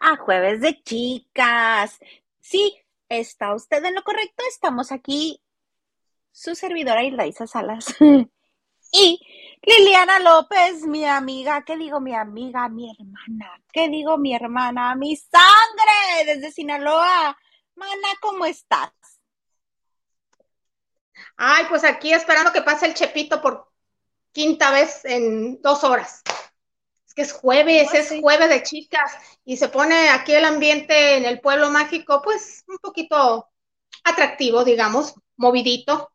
A Jueves de Chicas. Sí, está usted en lo correcto. Estamos aquí, su servidora Irdaisa Salas y Liliana López, mi amiga. ¿Qué digo mi amiga? Mi hermana. ¿Qué digo mi hermana? Mi sangre desde Sinaloa. Mana, ¿cómo estás? Ay, pues aquí esperando que pase el Chepito por quinta vez en dos horas que es jueves, es jueves de chicas y se pone aquí el ambiente en el pueblo mágico, pues un poquito atractivo, digamos, movidito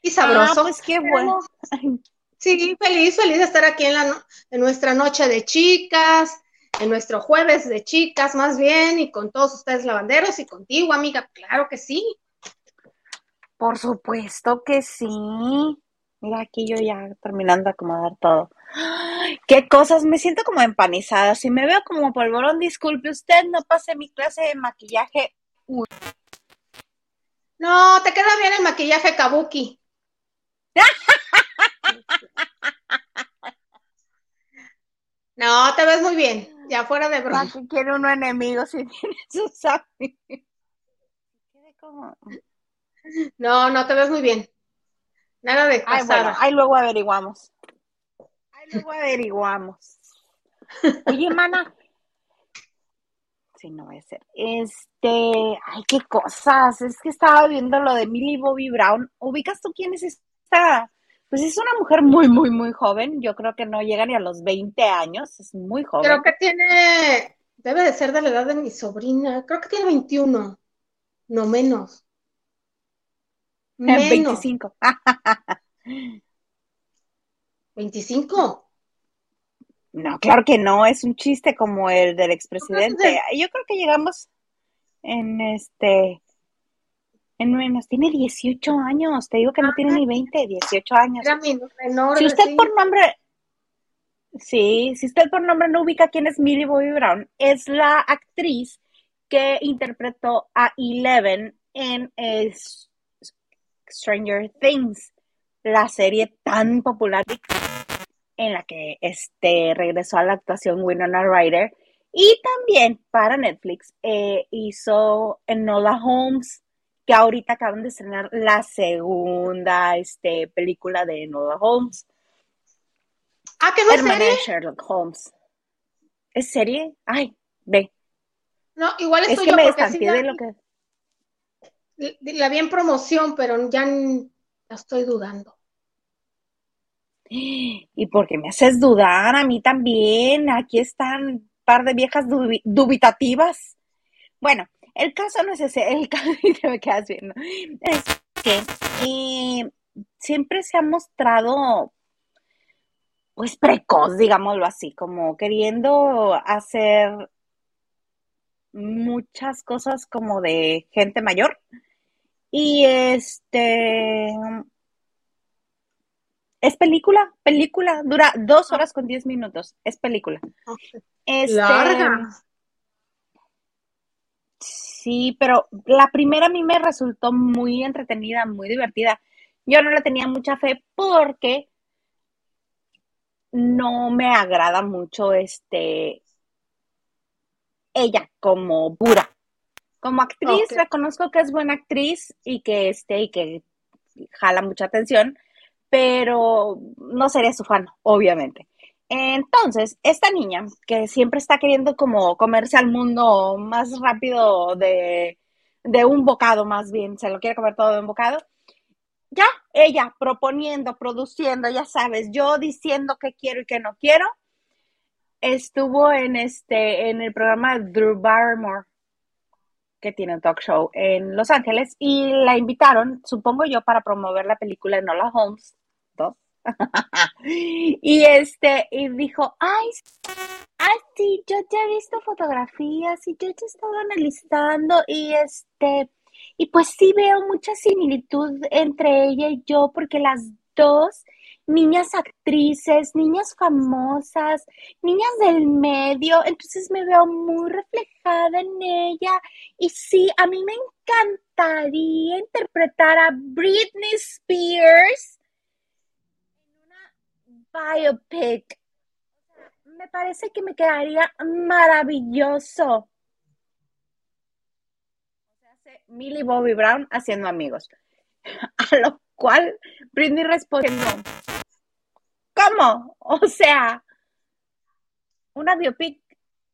y sabroso. Ah, pues qué bueno. Sí, feliz, feliz de estar aquí en, la, en nuestra noche de chicas, en nuestro jueves de chicas más bien, y con todos ustedes lavanderos y contigo, amiga, claro que sí. Por supuesto que sí. Mira, aquí yo ya terminando de acomodar todo. Qué cosas, me siento como empanizada. Si me veo como polvorón, disculpe usted, no pase mi clase de maquillaje. No, te queda bien el maquillaje kabuki. no, te ves muy bien, ya fuera de broma. que quiere uno enemigo si tiene sus No, no te ves muy bien. Nada de Ay, bueno, ahí luego averiguamos luego averiguamos. Oye, mana. Sí, no va a ser. Este, ay, qué cosas. Es que estaba viendo lo de Millie Bobby Brown. ¿Ubicas tú quién es esta? Pues es una mujer muy, muy, muy joven. Yo creo que no llega ni a los 20 años. Es muy joven. Creo que tiene, debe de ser de la edad de mi sobrina. Creo que tiene 21, no menos. menos. 25. 25. No, claro que no, es un chiste como el del expresidente. Yo creo que llegamos en este, en menos, tiene 18 años, te digo que no tiene ni 20, 18 años. si usted por nombre, sí, si usted por nombre no ubica quién es Millie Bobby Brown, es la actriz que interpretó a Eleven en Stranger Things, la serie tan popular en la que este, regresó a la actuación Winona Ryder. Y también para Netflix eh, hizo Enola Holmes, que ahorita acaban de estrenar la segunda este, película de Enola Holmes. Ah, ¿qué no es serie? Sherlock Holmes. ¿Es serie? Ay, ve. No, igual es que me descanté de lo que... La vi en promoción, pero ya la estoy dudando. Y porque me haces dudar, a mí también. Aquí están un par de viejas dubitativas. Bueno, el caso no es ese, el caso que me quedas viendo. Es que eh, siempre se ha mostrado, pues, precoz, digámoslo así, como queriendo hacer muchas cosas como de gente mayor. Y este, es película, película, dura dos ah. horas con diez minutos, es película. Este, Larga. Sí, pero la primera a mí me resultó muy entretenida, muy divertida. Yo no le tenía mucha fe porque no me agrada mucho este ella como pura. Como actriz reconozco que es buena actriz y que este y que jala mucha atención, pero no sería su fan, obviamente. Entonces, esta niña, que siempre está queriendo como comerse al mundo más rápido de, de un bocado, más bien, se lo quiere comer todo de un bocado, ya ella proponiendo, produciendo, ya sabes, yo diciendo qué quiero y qué no quiero, estuvo en este, en el programa Drew Barrymore, que tiene un talk show en Los Ángeles, y la invitaron, supongo yo, para promover la película Enola Holmes, y este, y dijo, ay, ay, sí, yo te he visto fotografías y yo te he estado analizando y este, y pues sí veo mucha similitud entre ella y yo porque las dos niñas actrices, niñas famosas, niñas del medio, entonces me veo muy reflejada en ella. Y sí, a mí me encantaría interpretar a Britney Spears biopic. Me parece que me quedaría maravilloso. Millie Bobby Brown haciendo amigos. A lo cual Britney respondió, ¿cómo? O sea, una biopic,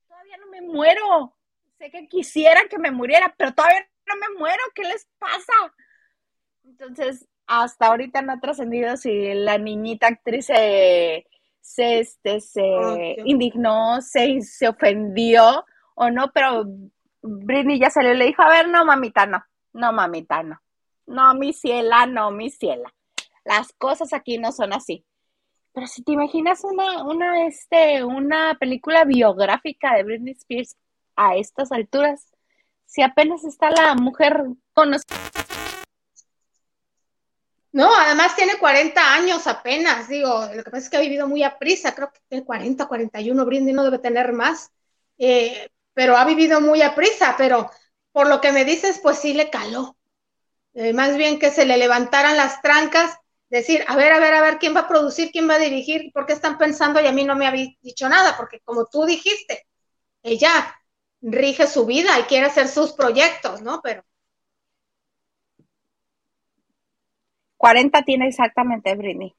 todavía no me muero. Sé que quisiera que me muriera, pero todavía no me muero. ¿Qué les pasa? Entonces, hasta ahorita no ha trascendido si la niñita actriz se, se, este, se indignó, se, se ofendió o no, pero Britney ya salió y le dijo, a ver, no, mamita, no, no, mamita, no. No, mi ciela, no, mi ciela. Las cosas aquí no son así. Pero si te imaginas una, una, este, una película biográfica de Britney Spears a estas alturas, si apenas está la mujer conocida. No, además tiene 40 años apenas, digo, lo que pasa es que ha vivido muy a prisa, creo que tiene 40, 41, Britney no debe tener más. Eh, pero ha vivido muy a prisa, pero por lo que me dices, pues sí le caló. Eh, más bien que se le levantaran las trancas, decir, a ver, a ver, a ver, ¿quién va a producir, quién va a dirigir? ¿Por qué están pensando y a mí no me habéis dicho nada? Porque como tú dijiste, ella rige su vida y quiere hacer sus proyectos, ¿no? Pero... 40 tiene exactamente Britney.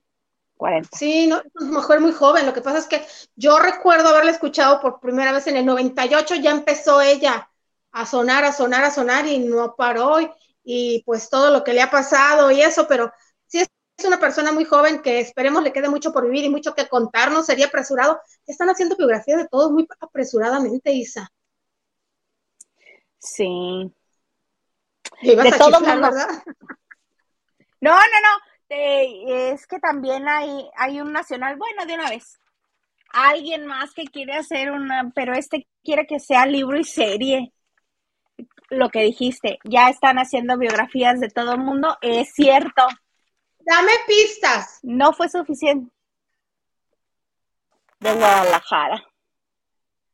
40. Sí, no, es una mujer muy joven. Lo que pasa es que yo recuerdo haberla escuchado por primera vez en el 98, ya empezó ella a sonar, a sonar, a sonar y no paró. Y, pues todo lo que le ha pasado y eso, pero sí es, una persona muy joven que esperemos le quede mucho por vivir y mucho que contarnos. Sería apresurado. Están haciendo biografía de todos muy apresuradamente, Isa. Sí. de todo mundo. ¿verdad? No, no, no. Es que también hay, hay un nacional, bueno, de una vez. Alguien más que quiere hacer una, pero este quiere que sea libro y serie. Lo que dijiste, ya están haciendo biografías de todo el mundo, es cierto. Dame pistas. No fue suficiente. De Guadalajara.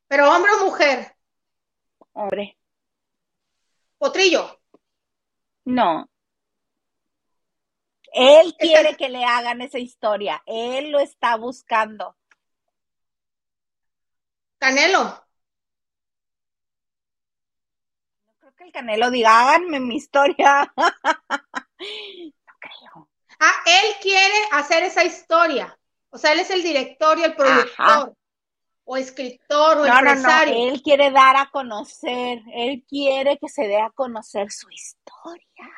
¿Pero hombre o mujer? Hombre. ¿Potrillo? No. Él quiere que le hagan esa historia. Él lo está buscando. Canelo. No creo que el Canelo diga, háganme mi historia. no creo. Ah, él quiere hacer esa historia. O sea, él es el director y el productor. O escritor o empresario. No, él quiere dar a conocer, él quiere que se dé a conocer su historia.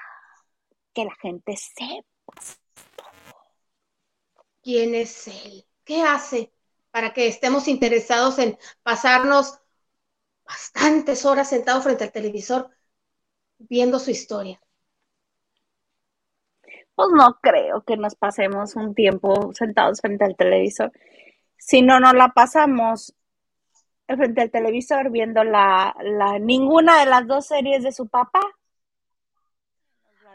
Que la gente sepa ¿Quién es él? ¿Qué hace para que estemos interesados en pasarnos bastantes horas sentados frente al televisor viendo su historia? Pues no creo que nos pasemos un tiempo sentados frente al televisor. Si no nos la pasamos frente al televisor viendo la, ninguna de las dos series de su papá,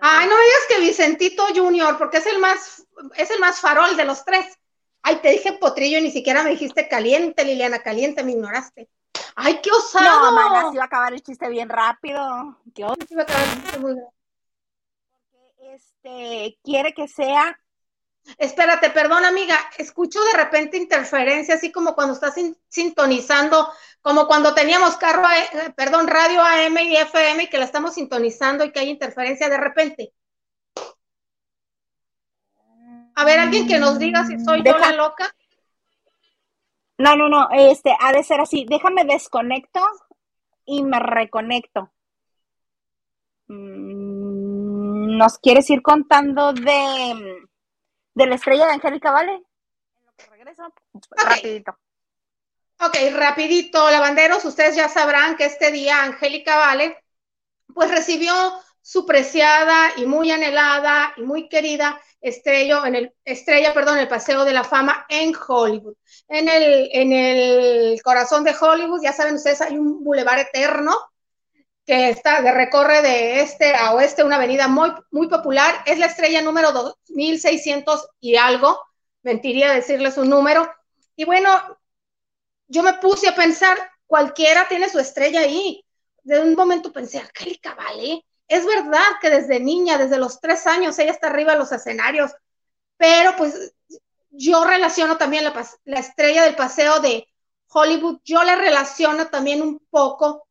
Ay, no digas que Vicentito Junior, porque es el más, es el más farol de los tres. Ay, te dije potrillo y ni siquiera me dijiste caliente, Liliana, caliente, me ignoraste. Ay, qué osado. No, manas, iba a acabar el chiste bien rápido. Qué. Porque este quiere que sea Espérate, perdón, amiga, escucho de repente interferencia, así como cuando estás sintonizando, como cuando teníamos carro, eh, perdón, radio AM y FM y que la estamos sintonizando y que hay interferencia de repente. A ver, alguien que nos diga si soy yo la loca. No, no, no, este, ha de ser así. Déjame desconecto y me reconecto. Mm, ¿Nos quieres ir contando de de la estrella de Angélica Vale. Regreso, rapidito. Ok, rapidito, lavanderos, ustedes ya sabrán que este día Angélica Vale, pues recibió su preciada y muy anhelada y muy querida estrella, en el, estrella, perdón, el Paseo de la Fama en Hollywood. En el, en el corazón de Hollywood, ya saben ustedes, hay un bulevar eterno que está de recorre de este a oeste, una avenida muy, muy popular. Es la estrella número 2600 y algo. Mentiría decirles un número. Y bueno, yo me puse a pensar, cualquiera tiene su estrella ahí. De un momento pensé, Angélica, vale. Es verdad que desde niña, desde los tres años, ella está arriba de los escenarios, pero pues yo relaciono también la, la estrella del paseo de Hollywood, yo la relaciono también un poco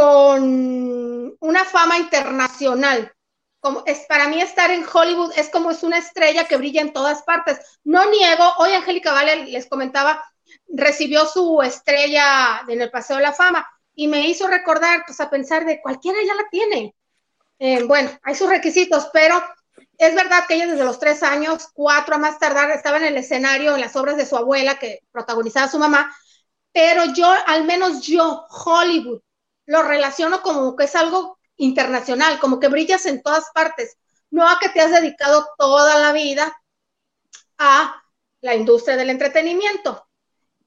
con una fama internacional. Como es, para mí estar en Hollywood es como es una estrella que brilla en todas partes. No niego, hoy Angélica Vale les comentaba, recibió su estrella en el Paseo de la Fama y me hizo recordar, pues a pensar de cualquiera ya la tiene. Eh, bueno, hay sus requisitos, pero es verdad que ella desde los tres años, cuatro a más tardar, estaba en el escenario en las obras de su abuela que protagonizaba su mamá, pero yo, al menos yo, Hollywood, lo relaciono como que es algo internacional, como que brillas en todas partes, no a que te has dedicado toda la vida a la industria del entretenimiento.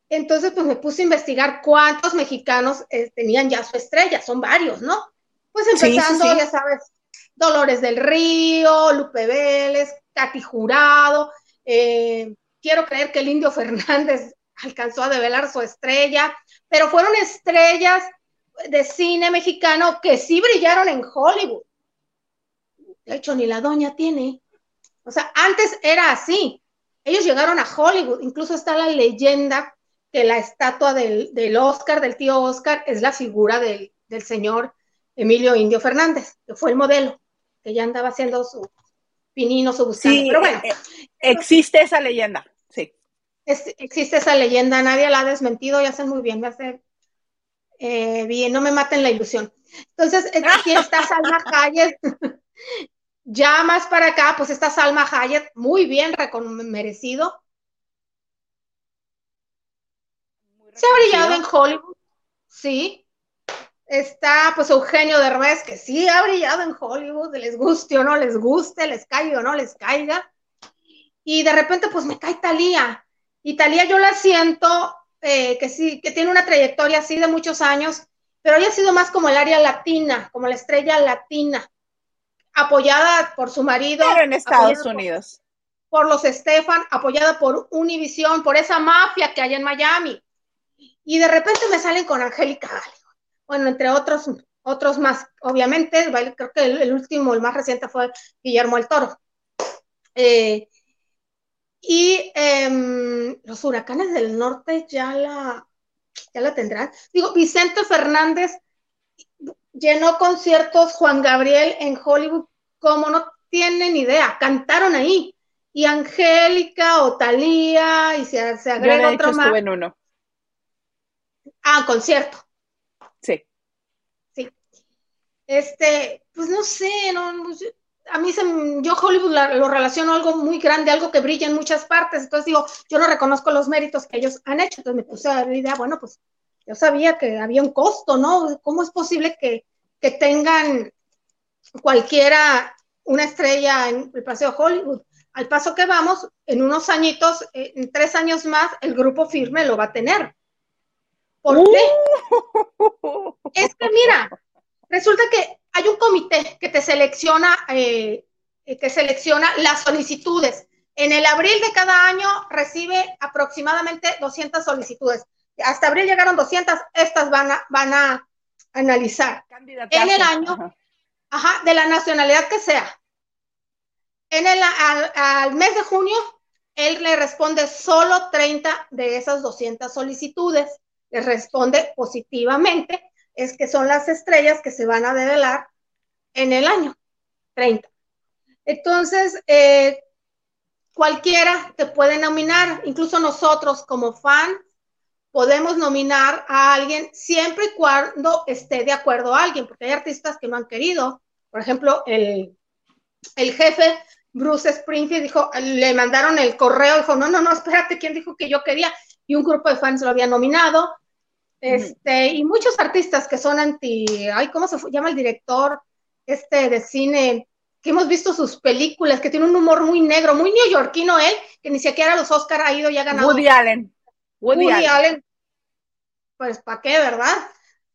Entonces, pues me puse a investigar cuántos mexicanos eh, tenían ya su estrella, son varios, ¿no? Pues empezando, ya sabes, Dolores del Río, Lupe Vélez, Katy Jurado, eh, quiero creer que el Indio Fernández alcanzó a develar su estrella, pero fueron estrellas de cine mexicano que sí brillaron en Hollywood. De hecho, ni la doña tiene. O sea, antes era así. Ellos llegaron a Hollywood, incluso está la leyenda que la estatua del, del Oscar, del tío Oscar, es la figura del, del señor Emilio Indio Fernández, que fue el modelo, que ya andaba haciendo su pinino, su buscando. Sí, Pero bueno. Eh, existe esa leyenda, sí. existe esa leyenda, nadie la ha desmentido y hace muy bien, me hace eh, bien, no me maten la ilusión. Entonces, aquí está Salma Hayek. ya más para acá, pues está Salma Hayek, muy bien merecido. Se ha brillado en Hollywood, sí, Está pues Eugenio Derbez, que sí ha brillado en Hollywood, les guste o no les guste, les caiga o no les caiga. Y de repente pues me cae Talía. Y Talía yo la siento eh, que sí, que tiene una trayectoria así de muchos años, pero ella ha sido más como el área latina, como la estrella latina, apoyada por su marido. en Estados Unidos. Por, los Estefan, apoyada por Univision, por esa mafia que hay en Miami. Y de repente me salen con Angélica bueno, entre otros, otros más, obviamente, creo que el, último, el más reciente fue Guillermo el Toro. Eh, y em, los huracanes del norte ya la, ya la tendrán. Digo, Vicente Fernández llenó conciertos Juan Gabriel en Hollywood como no tienen idea, cantaron ahí. Y Angélica o Talía, y se, se agrega otro más. en uno. Ah, concierto. Este, pues no sé, no, a mí se, yo Hollywood lo relaciono algo muy grande, algo que brilla en muchas partes, entonces digo, yo no reconozco los méritos que ellos han hecho, entonces me puse a la idea, bueno, pues yo sabía que había un costo, ¿no? ¿Cómo es posible que, que tengan cualquiera una estrella en el Paseo Hollywood? Al paso que vamos, en unos añitos, eh, en tres años más, el grupo firme lo va a tener. ¿Por qué? Uh. Es que mira, Resulta que hay un comité que te selecciona, eh, que selecciona las solicitudes. En el abril de cada año recibe aproximadamente 200 solicitudes. Hasta abril llegaron 200, estas van a, van a analizar. En el año, ajá. de la nacionalidad que sea. En el, al, al, mes de junio, él le responde solo 30 de esas 200 solicitudes. Le responde positivamente es que son las estrellas que se van a develar en el año 30. Entonces, eh, cualquiera te puede nominar, incluso nosotros como fan podemos nominar a alguien siempre y cuando esté de acuerdo a alguien, porque hay artistas que no han querido. Por ejemplo, el, el jefe Bruce Springfield dijo, le mandaron el correo, dijo, no, no, no, espérate, ¿quién dijo que yo quería? Y un grupo de fans lo había nominado. Este, y muchos artistas que son anti, ay, ¿cómo se llama el director este de cine? Que hemos visto sus películas, que tiene un humor muy negro, muy neoyorquino él, que ni siquiera los Oscar ha ido y ha ganado. Woody Allen. Woody, Allen. Pues, ¿para qué, verdad?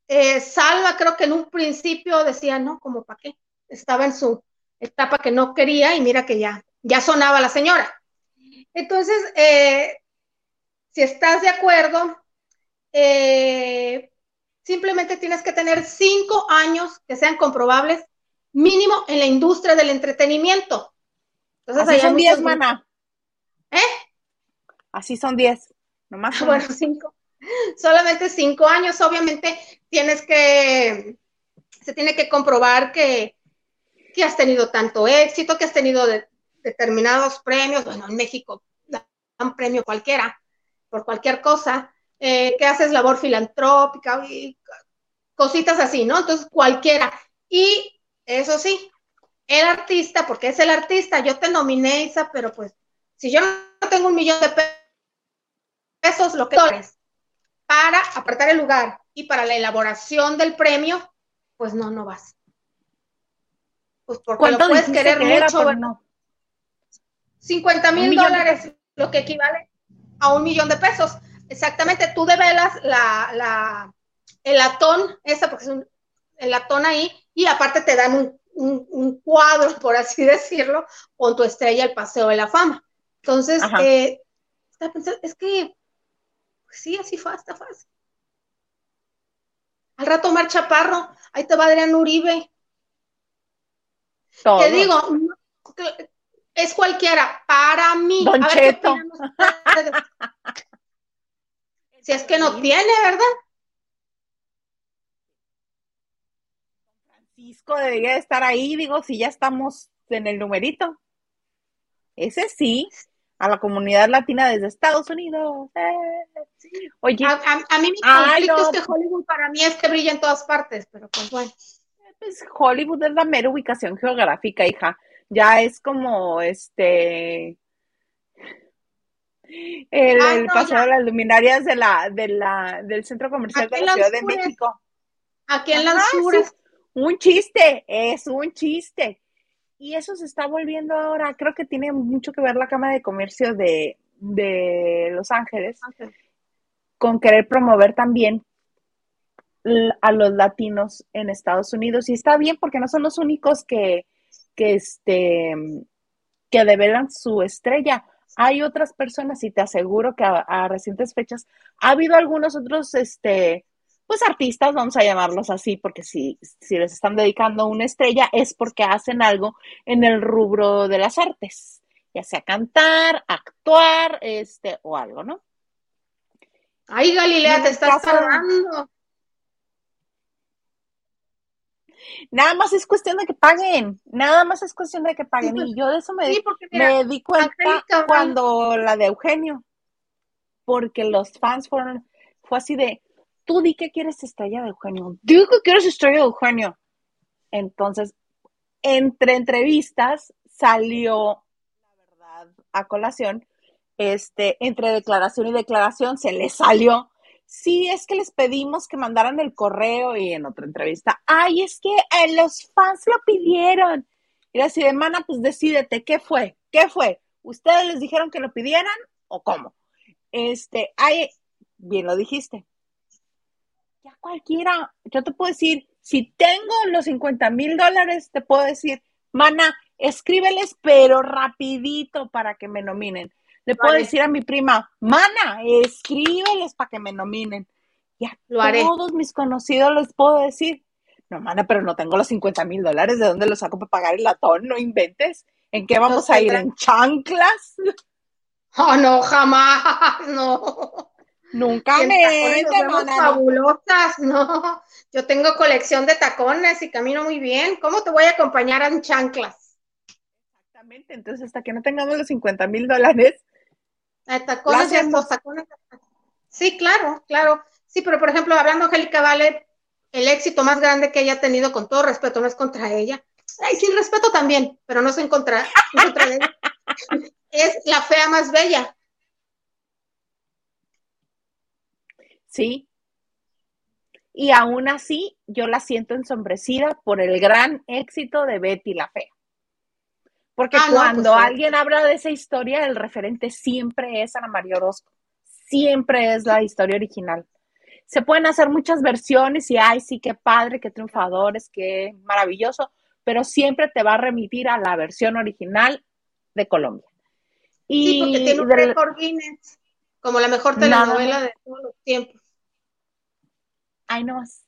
Eh, Salva creo que en un principio decía, no, como para qué. Estaba en su etapa que no quería y mira que ya, ya sonaba la señora. Entonces, eh, si estás de acuerdo, eh, simplemente tienes que tener cinco años que sean comprobables mínimo en la industria del entretenimiento. Entonces, Así son diez, mana. ¿Eh? Así son diez. Nomás Bueno, cinco. solamente cinco años. Obviamente tienes que, se tiene que comprobar que, que has tenido tanto éxito, que has tenido determinados premios. Bueno, en México dan premio cualquiera, por cualquier cosa, eh, que haces labor filantrópica y cositas así, ¿no? Entonces, cualquiera. Y eso sí, el artista, porque es el artista, yo te nominé, Isa, pero pues, si yo no tengo un millón de pesos, lo que es para apartar el lugar y para la elaboración del premio, pues no, no vas. Pues porque lo puedes querer mucho. no? 50 mil dólares, lo que equivale a un millón de pesos. Exactamente, tú develas la, la, el latón, esa, porque es un, el latón ahí, y aparte te dan un, un, cuadro, por así decirlo, con tu estrella el Paseo de la Fama. Entonces, eh, es que, pues sí, así fue, está fácil. Al rato Mar Chaparro, ahí te va Adrián Uribe. Te digo, es cualquiera, para mí. Don Cheto. Si es que no tiene, ¿verdad? Francisco debería estar ahí, digo, si ya estamos en el numerito. Ese sí, a la comunidad latina desde Estados Unidos. Eh, Oye, a, mí mi conflicto es que Hollywood para mí es que brilla en todas partes, pero pues bueno. Pues Hollywood es la mera ubicación geográfica, hija. Ya es como este el, ah, paseo de las luminarias de la, de la, del centro comercial de la Ciudad de México. Aquí en las Lanzures un chiste, es un chiste. Y eso se está volviendo ahora, creo que tiene mucho que ver la Cámara de Comercio de, Los Ángeles con querer promover también a los latinos en Estados Unidos. Y está bien porque no son los únicos que, que, este, que develan su estrella. Hay otras personas y te aseguro que a, a recientes fechas ha habido algunos otros este, pues artistas, vamos a llamarlos así, porque si, si les están dedicando una estrella es porque hacen algo en el rubro de las artes, ya sea cantar, actuar, este, o algo, ¿no? Ay, Galilea, te estás tardando. Nada más es cuestión de que paguen, nada más es cuestión de que paguen. y yo de eso me, me di cuenta cuando la de Eugenio, porque los fans fueron, fue así de, tú di que quieres estrella de Eugenio. Digo que quieres estrella de Eugenio. Entonces, entre entrevistas salió, la verdad, a colación, este, entre declaración y declaración se le salió. Sí, es que les pedimos que mandaran el correo y en otra entrevista, ay, es que eh, los fans lo pidieron. Y así de, mana, pues decídete, ¿qué fue? ¿Qué fue? ¿Ustedes les dijeron que lo pidieran o cómo? Este, ay, bien lo dijiste, cualquiera, yo te puedo decir, si tengo los 50 mil dólares, te puedo decir, mana, escríbeles, pero rapidito para que me nominen. Le puedo decir a mi prima, mana, escríbeles para que me nominen. Y a todos mis conocidos les puedo decir, no, mana, pero no tengo los 50 mil dólares, ¿de dónde los saco para pagar el latón? No inventes. ¿En qué vamos a ir? ¿En chanclas? Oh, no, jamás, no. Nunca me fabulosas, no. Yo tengo colección de tacones y camino muy bien. ¿Cómo te voy a acompañar en chanclas? Exactamente, entonces hasta que no tengamos los 50 mil dólares. Tacones, tacones. Sí, claro, claro. Sí, pero por ejemplo, hablando Angélica Vale, el éxito más grande que ella ha tenido, con todo respeto, no es contra ella. Ay, sin respeto también, pero no es en contra, en contra de ella. es la fea más bella. ¿sí? Y aún así, yo la siento ensombrecida por el gran éxito de Betty la Fea. Porque ah, cuando pues alguien habla de esa historia, el referente siempre es Ana María Orozco. Siempre es la historia original. Se pueden hacer muchas versiones y, ay, sí, qué padre, qué triunfadores, qué maravilloso, pero siempre te va a remitir a la versión original de Colombia. Y sí, porque tiene un récord Guinness como la mejor telenovela de todos los tiempos. Ay, no más.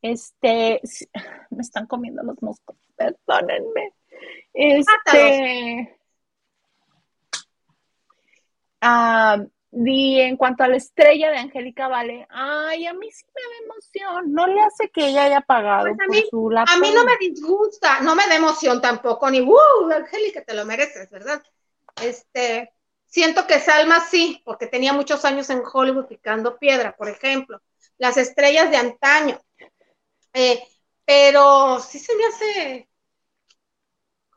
Este, me están comiendo los moscos, perdónenme. Este, Y en cuanto a la estrella de Angélica Vale, ay, a mí sí me da emoción. No le hace que ella haya pagado Pues a por mí- su A laptop. mí no me disgusta, no me da emoción tampoco, ni ¡uh! Angélica, te lo mereces, ¿verdad? Este, siento que Salma sí, porque tenía muchos años en Hollywood picando piedra, por ejemplo. Las estrellas de antaño. Eh, pero sí se me hace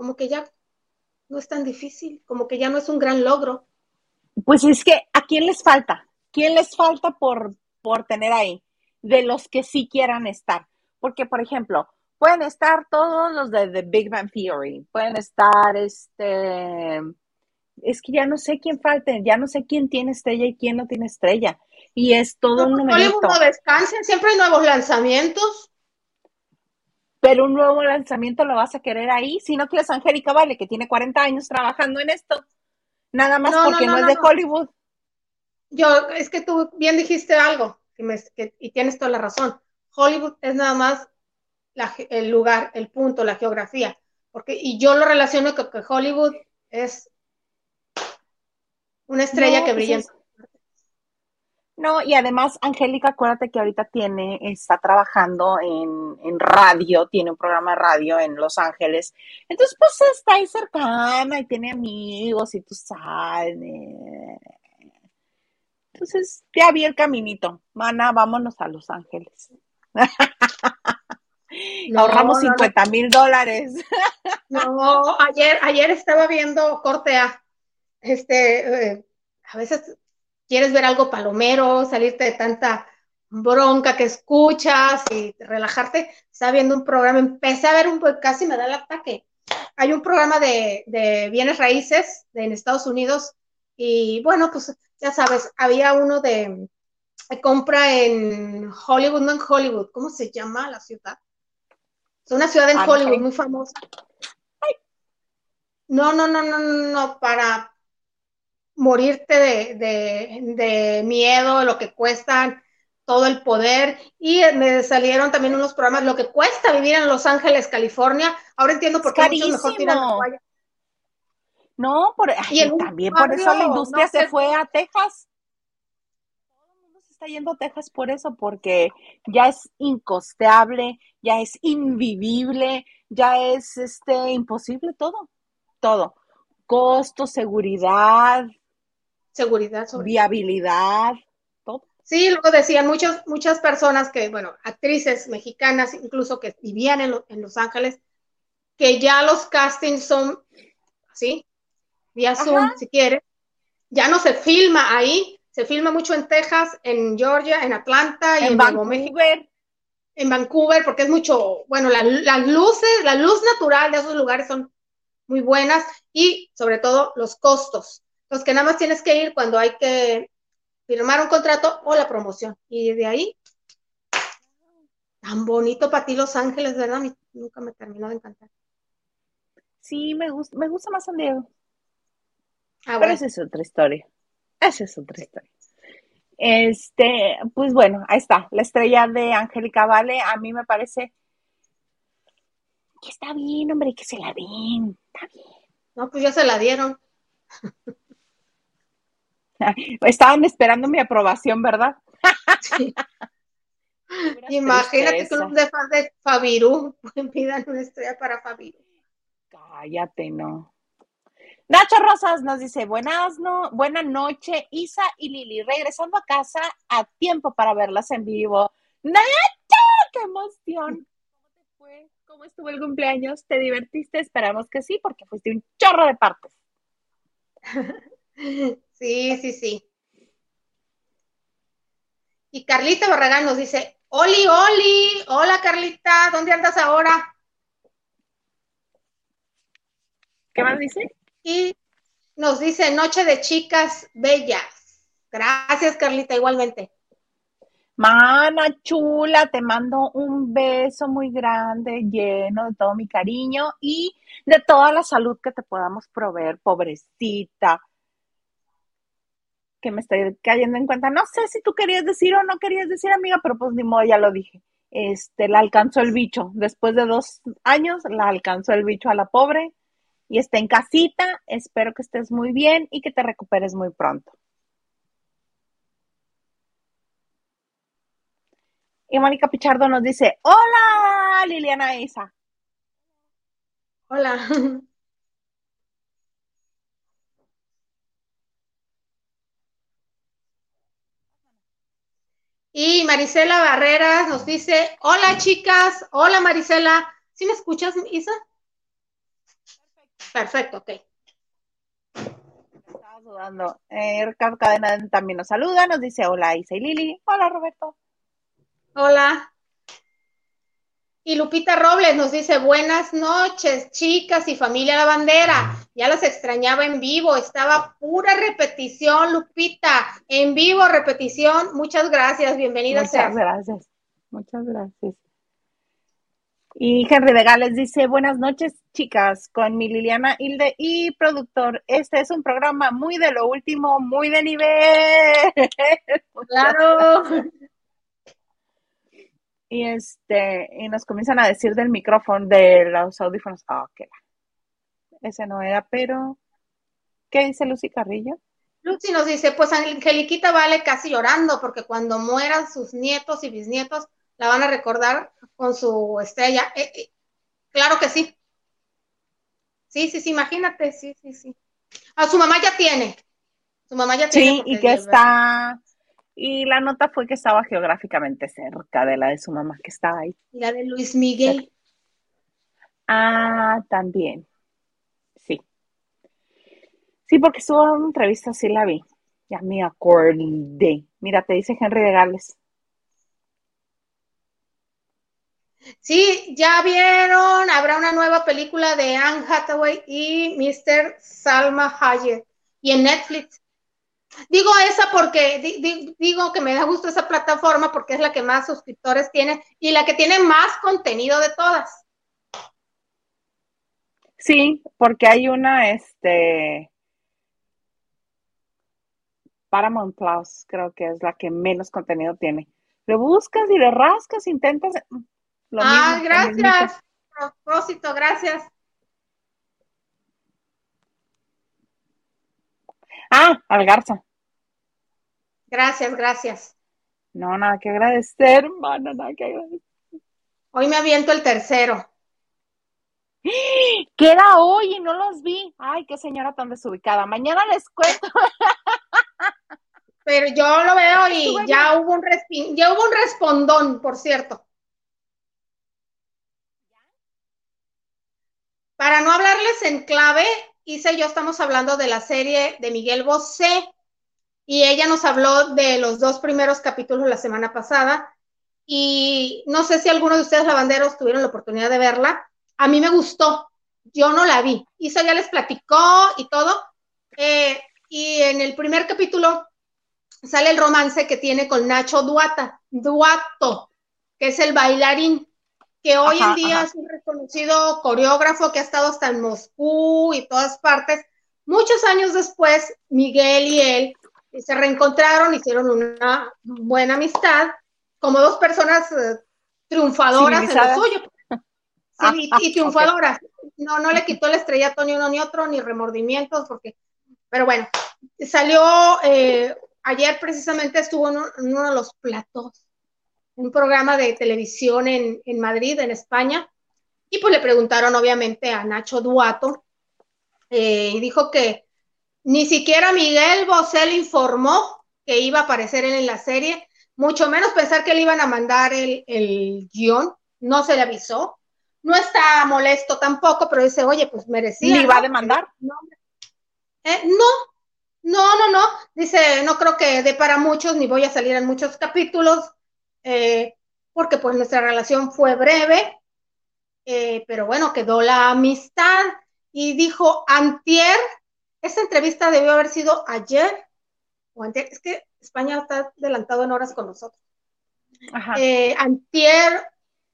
como que ya no es tan difícil, como que ya no es un gran logro. Pues es que, ¿a quién les falta? ¿Quién les falta por, por tener ahí? De los que sí quieran estar. Porque, por ejemplo, pueden estar todos los de The Big Bang Theory, pueden estar, este, es que ya no sé quién falta, ya no sé quién tiene estrella y quién no tiene estrella. Y es todo un No, numerito. No descansen, siempre hay nuevos lanzamientos. Pero un nuevo lanzamiento lo vas a querer ahí. Si no quieres Angélica Vale, que tiene 40 años trabajando en esto, nada más No, porque no, no, es de. Hollywood. Yo, es que tú bien dijiste algo, que me- que- y tienes toda la razón. Hollywood es nada más la el lugar, el punto, la geografía. Porque, y yo lo relaciono con que Hollywood es una estrella que pues brilla. es- No, y además, Angélica, acuérdate que ahorita tiene, está trabajando en, en radio, tiene un programa de radio en Los Ángeles. Entonces, pues está ahí cercana y tiene amigos y tú sabes. Entonces, ya vi el caminito. Mana, vámonos a Los Ángeles. No, Ahorramos no, no. 50 mil dólares. No, ayer, ayer estaba viendo Corte A. Este, eh, a veces quieres ver algo palomero, salirte de tanta bronca que escuchas y relajarte. Estaba viendo un programa, empecé a ver un, pues, casi me da el ataque. Hay un programa de, de bienes raíces de, en Estados Unidos y bueno, pues ya sabes, había uno de, de compra en Hollywood, no en Hollywood, ¿cómo se llama la ciudad? Es una ciudad en Ah, Hollywood muy famosa. No, no, no, no, no, no, para morirte de, de, de miedo, lo que cuestan, todo el poder. Y me salieron también unos programas, lo que cuesta vivir en Los Ángeles, California. Ahora entiendo por qué muchos mejor tiran la toalla. No, por, ay, Y también por eso la industria no se sé. fue a Texas. Todo el mundo se está yendo a Texas por eso, porque ya es incosteable, ya es invivible, ya es este imposible todo, todo. Costo, seguridad, Seguridad sobre viabilidad, todo. Sí, luego decían muchas, muchas personas que, bueno, actrices mexicanas incluso que vivían en, lo- en Los Ángeles, que ya los castings son así, vía Ajá. Zoom, si quieres. Ya no se filma ahí, se filma mucho en Texas, en Georgia, en Atlanta y en, En Vancouver, en Vancouver, porque es mucho, bueno, la- las luces, la luz natural de esos lugares son muy buenas y sobre todo los costos. Los que nada más tienes que ir cuando hay que firmar un contrato o la promoción. Y de ahí, tan bonito para ti Los Ángeles, ¿verdad? Mí nunca me terminó de encantar. sí, me gusta, me gusta más San Diego. Ah, Pero bueno. esa es otra historia. Esa es otra historia. Este, pues bueno, ahí está. La estrella de Angélica Vale, a mí me parece que está bien, hombre, que se la den. Está bien. No, pues ya se la dieron. Estaban esperando mi aprobación, ¿verdad? Sí. Imagínate que un de fan de Fabiru pidan una estrella para Fabiru. Cállate, no. Nacho Rosas nos dice, buenas no, buena noche, Isa y Lili, regresando a casa a tiempo para verlas en vivo. ¡Nacho! ¡Qué emoción! ¿Cómo te fue? ¿Cómo estuvo el cumpleaños? ¿Te divertiste? Esperamos que sí, porque fuiste un chorro de partes. Sí, sí, sí. Y Carlita Barragán nos dice, Oli, Oli, hola Carlita, ¿dónde andas ahora? ¿Qué más dice? Y nos dice, Noche de Chicas Bellas. Gracias, Carlita, igualmente. Mana chula, te mando un beso muy grande, lleno de todo mi cariño y de toda la salud que te podamos proveer, pobrecita que me estoy cayendo en cuenta. No sé si tú querías decir o no querías decir, amiga, pero pues ni modo, ya lo dije. Este, la alcanzó el bicho. Después de dos años, la alcanzó el bicho a la pobre. Y está en casita. Espero que estés muy bien y que te recuperes muy pronto. Y Mónica Pichardo nos dice, hola, Liliana Isa. Hola. Y Marisela Barreras nos dice, hola chicas, hola Marisela. ¿Sí me escuchas, Isa? Perfecto, ok. Estaba dudando. Eh, Cadena también nos saluda, nos dice hola Isa y Lili. Hola Roberto. Hola. Y Lupita Robles nos dice, buenas noches, chicas y familia La Bandera. Ya las extrañaba en vivo, estaba pura repetición, Lupita. En vivo, repetición. Muchas gracias, bienvenida. Muchas gracias, muchas gracias. Y Henry de Gales dice, buenas noches, chicas, con mi Liliana Hilde y productor. Este es un programa muy de lo último, muy de nivel. Claro. Y este, y nos comienzan a decir del micrófono, de los audífonos. Ah, ok. Ese no era, pero. ¿Qué dice Lucy Carrillo? Lucy nos dice, pues Angeliquita vale casi llorando, porque cuando mueran sus nietos y bisnietos, la van a recordar con su estrella. Eh, eh, claro que sí. Sí, sí, sí, imagínate, sí, sí, sí. A su mamá ya tiene. Su mamá ya tiene. Sí, y que está y la nota fue que estaba geográficamente cerca de la de su mamá que estaba ahí. ¿Y la de Luis Miguel? Ah, también. Sí. Sí, porque su entrevista, sí la vi. Ya me acordé. Mira, te dice Henry de Gales. Sí, ya vieron, habrá una nueva película de Anne Hathaway y Mr. Salma Hayek. Y en Netflix Digo esa porque digo que me da gusto esa plataforma porque es la que más suscriptores tiene y la que tiene más contenido de todas. Sí, porque hay una, este, Paramount Plus, creo que es la que menos contenido tiene. Lo buscas y le rascas, intentas. Ah, gracias. Propósito, gracias. Ah, Algarza. Gracias, gracias. No, nada que agradecer, hermano, nada que agradecer. Hoy me aviento el tercero. Queda hoy y no los vi. Ay, qué señora tan desubicada. Mañana les cuento. Pero yo lo veo y ya hubo un ya hubo un respondón, por cierto. Para no hablarles en clave, Isa y yo estamos hablando de la serie de Miguel Bosé y ella nos habló de los dos primeros capítulos la semana pasada y no sé si alguno de ustedes lavanderos tuvieron la oportunidad de verla. A mí me gustó, yo no la vi. Isa ya les platicó y todo. Eh, y en el primer capítulo sale el romance que tiene con Nacho Duata, Duato, que es el bailarín que hoy en día es un reconocido coreógrafo que ha estado hasta en Moscú y todas partes. Muchos años después, Miguel y él se reencontraron, hicieron una buena amistad, como dos personas eh, triunfadoras en lo suyo. Ah, y, triunfadoras. No, no le quitó la estrella a ni uno ni otro, ni remordimientos, porque, pero bueno, salió, eh, ayer precisamente estuvo en, uno de los platos un programa de televisión en, Madrid, en España, y pues le preguntaron obviamente a Nacho Duato, eh, y dijo que ni siquiera Miguel Bosé le informó que iba a aparecer en la serie, mucho menos pensar que le iban a mandar el, el guion, no se le avisó, no está molesto tampoco, pero dice, oye, pues merecía. ¿Le iba a demandar? Eh, no, no, no, no, dice, no creo que dé para muchos, ni voy a salir en muchos capítulos, eh, porque pues nuestra relación fue breve, eh, pero bueno, quedó la amistad. Y dijo, antier, esta entrevista debió haber sido ayer o antier, es que España está adelantado en horas con nosotros. Eh, antier,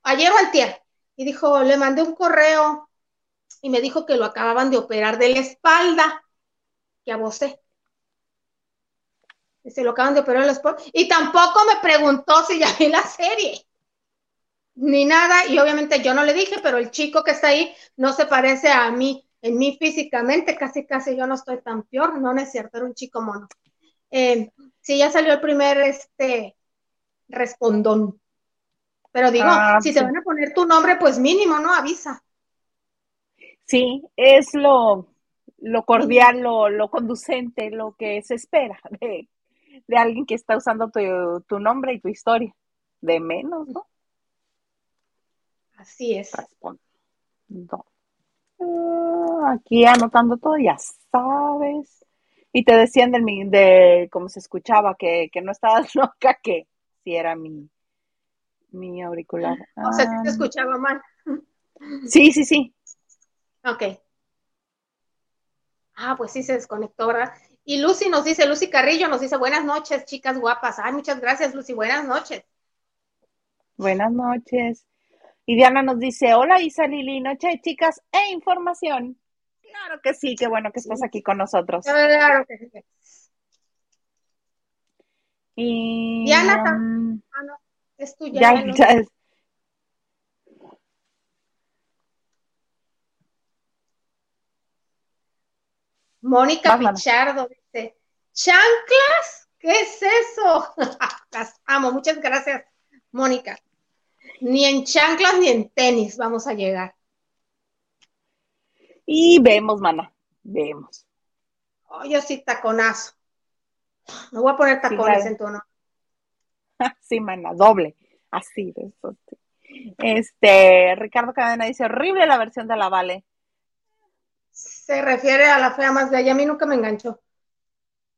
ayer o antier, y dijo, le mandé un correo y me dijo que lo acababan de operar de la espalda, que a vos se lo acaban de operar el sport. Y tampoco me preguntó si ya vi la serie. Ni nada. Y obviamente yo no le dije, pero el chico que está ahí no se parece a mí. En mí físicamente, casi, casi yo no estoy tan peor. No, no es cierto, era un chico mono. Eh, sí, ya salió el primer este respondón. Pero digo, ah, si te van a poner tu nombre, pues mínimo, ¿no? Avisa. Sí, es lo, lo cordial, lo, lo conducente, lo que se espera de, de alguien que está usando tu, tu nombre y tu historia. De menos, ¿no? Así es. Ah, aquí anotando todo, ya sabes. Y te decían de, de cómo se escuchaba, que, que no estabas loca, que si era mi, mi auricular. O sea, te ah. escuchaba mal. Sí, sí, sí. Ok. Ah, pues sí se desconectó, ¿verdad? Y Lucy nos dice, Lucy Carrillo nos dice, buenas noches, chicas guapas. Ay, muchas gracias, Lucy, buenas noches. Buenas noches. Y Diana nos dice, hola Isa Lili, noche de chicas e información. Claro que sí, qué bueno que estás aquí con nosotros. Claro que sí. Y, Diana, um, ah, no, es tuya. Ya, ya es, Mónica Pichardo dice, ¿chanclas? ¿Qué es eso? Las amo, muchas gracias, Mónica. Ni en chanclas ni en tenis vamos a llegar. Y vemos, mana, vemos. Oh, yo sí taconazo. Me voy a poner tacones en tono. Sí, mana, doble. Así de eso. Este, Ricardo Cadena dice, horrible la versión de la Vale se refiere a la fea más de allá. A mí nunca me enganchó.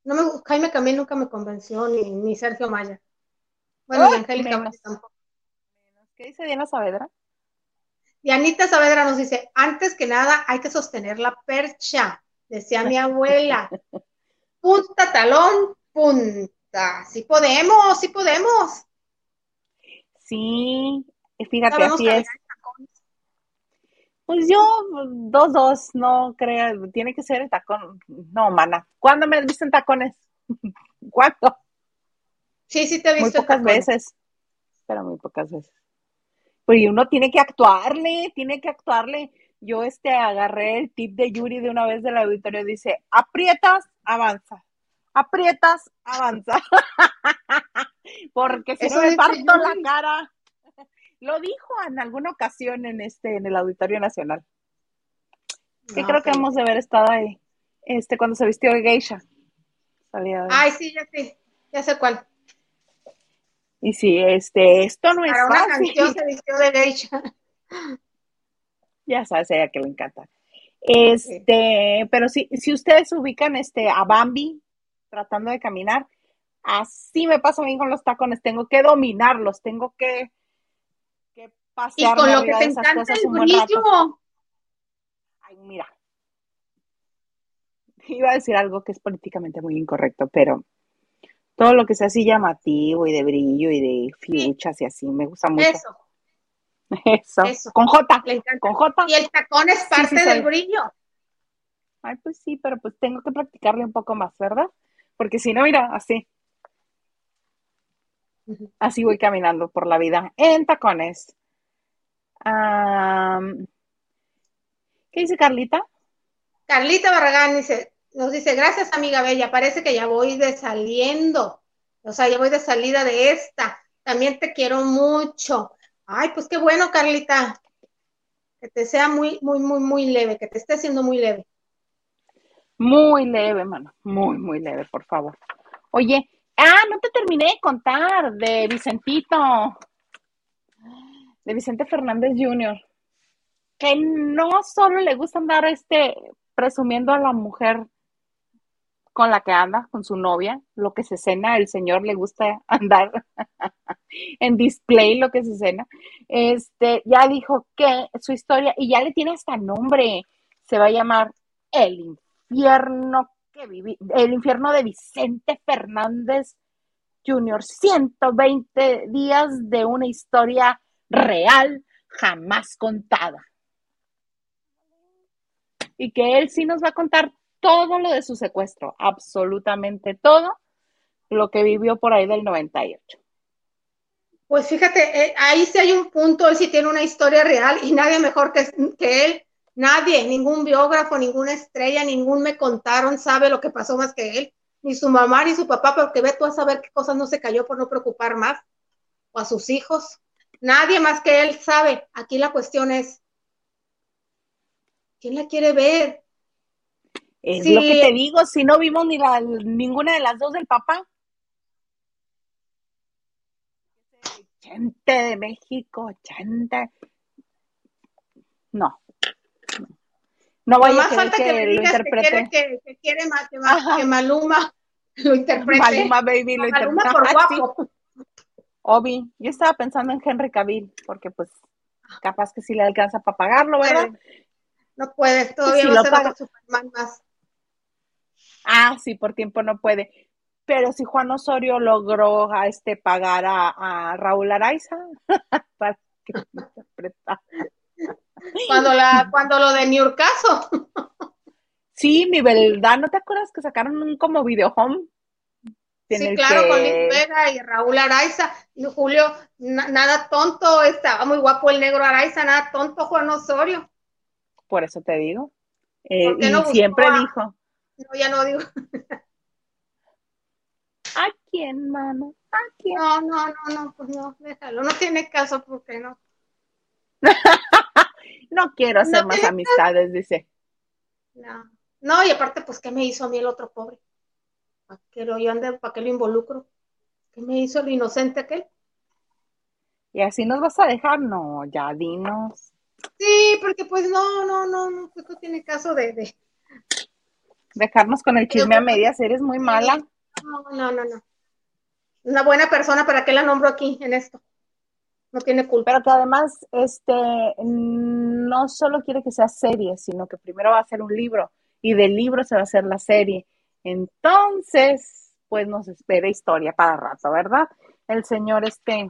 No me, Jaime Camil nunca me convenció, ni, ni Sergio Maya. Bueno, ni Angélica tampoco. ¿Qué dice Diana Saavedra? Y Anita Saavedra nos dice, antes que nada hay que sostener la percha, decía mi abuela. punta, talón, punta. Sí podemos, sí podemos. Sí, fíjate, así es. Pues yo, dos, dos, no creo, tiene que ser el tacón. No, mana. ¿Cuándo me has visto en tacones? ¿Cuándo? Sí, sí te he visto. Muy pocas veces, pero muy pocas veces. Pues uno tiene que actuarle, tiene que actuarle. Yo este agarré el tip de Yuri de una vez del auditorio, dice, aprietas, avanza. Aprietas, avanza. Porque si no me parto la cara. Lo dijo en alguna ocasión en este, en el Auditorio Nacional. Que creo que hemos de haber estado ahí. Este, cuando se vistió de geisha. Ay, sí, ya sé, ya sé cuál. Y sí, este, esto no es una canción se vistió de geisha. Ya sabes, ella que le encanta. Este, pero si, si ustedes ubican este a Bambi tratando de caminar, así me pasa a mí con los tacones, tengo que dominarlos, tengo que y con lo que te encanta el brillo. Ay, mira. Iba a decir algo que es políticamente muy incorrecto, pero todo lo que sea así llamativo y de brillo y de fichas y así, me gusta mucho. Eso. Eso. Con J. Con J. Y el tacón es parte del brillo. Ay, pues sí, pero pues tengo que practicarle un poco más, ¿verdad? Porque si no, mira, así. Así voy caminando por la vida en tacones. ¿Qué dice Carlita? Carlita Barragán dice, nos dice, gracias amiga Bella, parece que ya voy de saliendo, o sea, ya voy de salida de esta, también te quiero mucho. Ay, pues qué bueno, Carlita, que te sea muy, muy, muy, muy leve, que te esté haciendo muy leve. Muy leve, mano, muy, muy leve, por favor. Oye, ah, no te terminé de contar de Vicentito de Vicente Fernández Jr., que no solo le gusta andar este presumiendo a la mujer con la que anda, con su novia, lo que se cena, el señor le gusta andar en display lo que se cena. Este, ya dijo que su historia, y ya le tiene hasta nombre, se va a llamar El infierno que viví, el infierno de Vicente Fernández Jr., 120 días de una historia real jamás contada. Y que él sí nos va a contar todo lo de su secuestro, absolutamente todo lo que vivió por ahí del 98. Pues fíjate, eh, ahí sí hay un punto, él sí tiene una historia real y nadie mejor que, que él, nadie, ningún biógrafo, ninguna estrella, ningún me contaron, sabe lo que pasó más que él, ni su mamá ni su papá, porque ve tú a saber qué cosas no se cayó por no preocupar más, o a sus hijos. Nadie más que él sabe. Aquí la cuestión es, ¿quién la quiere ver? Es lo que te digo, si no vimos ni la, ninguna de las dos del papá. Gente de México, gente. No. No vaya a falta que, que lo interprete. Que, que, quiere más, que, Maluma lo interprete. Maluma Baby lo Maluma interprete. por guapo. Obi, yo estaba pensando en Henry Cavill, porque pues capaz que sí le alcanza para pagarlo, ¿verdad? No puedes, todavía no se paga Superman más. Ah, sí, por tiempo no puede. Pero si Juan Osorio logró a este pagar a, Raúl Araiza para que Cuando la, cuando lo de Niurcaso. sí, mi verdad, ¿no te acuerdas que sacaron un como video home? Sí, claro, con Liz Vega y Raúl Araiza. Y Julio, nada tonto, estaba muy guapo el negro Araiza, nada tonto Juan Osorio. Por eso te digo. Eh, y siempre dijo. No, ya no digo. ¿A quién, mano? ¿A quién? No, no, no, no, pues no, déjalo. No tiene caso porque no. no quiero hacer más amistades, dice. No. No, y aparte, pues, ¿qué me hizo a mí el otro pobre? ¿Para qué lo, yo ande, ¿para qué lo involucro? ¿Qué me hizo el inocente aquel? Y así nos vas a dejar, no, ya dinos. Sí, porque pues no, no, no, no, pues no tiene caso de, de... Dejarnos con el chisme a medias, eres muy mala. No, no, no, no. Una buena persona, ¿para qué la nombro aquí en esto? No tiene culpa. Pero que además, este, no solo quiere que sea serie, sino que primero va a ser un libro y del libro se va a hacer la serie. Entonces, pues nos espera historia para rato, ¿verdad? El señor este,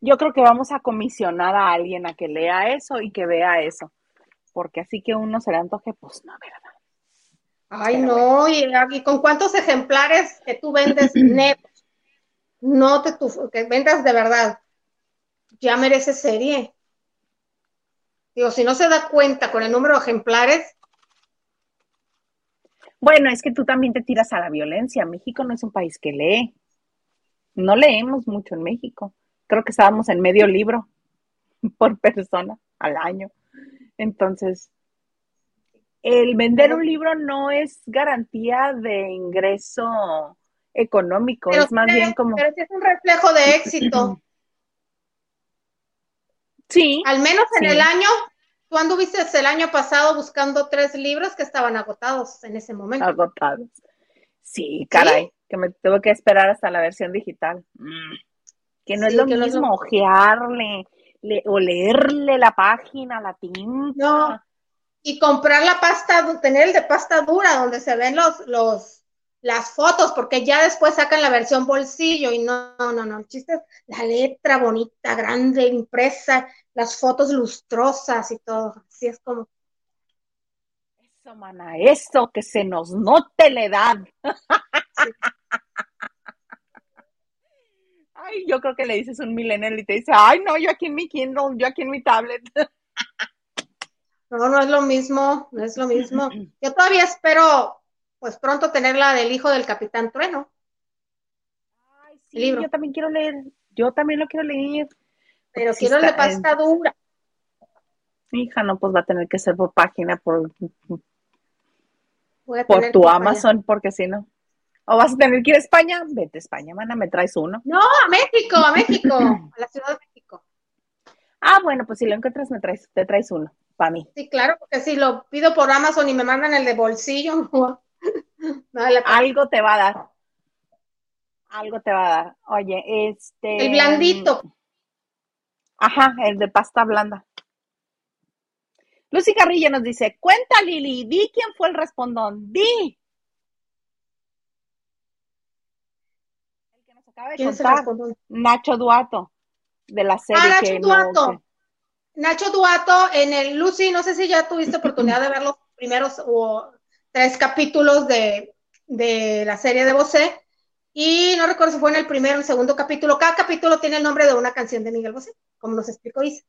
yo creo que vamos a comisionar a alguien a que lea eso y que vea eso, porque así que uno se le antoje, pues no, ¿verdad? Ay, no, y, con cuántos ejemplares que tú vendes netos, no te tu, que vendas de verdad, ya merece serie. Digo, si no se da cuenta con el número de ejemplares, bueno, es que tú también te tiras a la violencia. México no es un país que lee. No leemos mucho en México. Creo que estábamos en medio libro por persona al año. Entonces, el vender un libro no es garantía de ingreso económico, es más bien como... Pero es un reflejo de éxito. Sí. Al menos en el año Tú anduviste el año pasado buscando tres libros que estaban agotados en ese momento. Agotados. Sí, caray, que me tuve que esperar hasta la versión digital. Mm. Que no es lo mismo ojearle o leerle la página, la tinta. No. Y comprar la pasta, tener el de pasta dura, donde se ven los, los, las fotos, porque ya después sacan la versión bolsillo y no, no, no, el chiste es la letra bonita, grande, impresa, las fotos lustrosas y todo, así es como. Eso, mana, eso, que se nos note la edad. Ay, yo creo que le dices un millennial y te dice, ay, no, yo aquí en mi Kindle, yo aquí en mi tablet. No, no es lo mismo, no es lo mismo. Yo todavía espero pues pronto tener la del hijo del Capitán Trueno. Ay, sí, yo también quiero leer, yo también lo quiero leer. Pero quiero de pasta dura. Hija, no, pues va a tener que ser por página, por, por tu Amazon, porque si no. O vas a tener que ir a España, vete a España, mana, me traes uno. No, a México, a México, a la Ciudad de México. Ah, bueno, pues si lo encuentras, me traes, te traes uno, para mí. Sí, claro, porque si lo pido por Amazon y me mandan el de bolsillo, no, algo te va a dar. Algo te va a dar. Oye, este. El blandito. Ajá, el de pasta blanda. Lucy Carrillo nos dice, cuenta Lili, di quién fue el respondón, di. El que nos acaba de contar, Nacho Duato, de la serie ah, Nacho Duato. Nacho Duato en el Lucy, no sé si ya tuviste oportunidad de ver los primeros o tres capítulos de, la serie de Bosé. Y no recuerdo si fue en el primero o el segundo capítulo. Cada capítulo tiene el nombre de una canción de Miguel Bosé, como nos explicó Isa.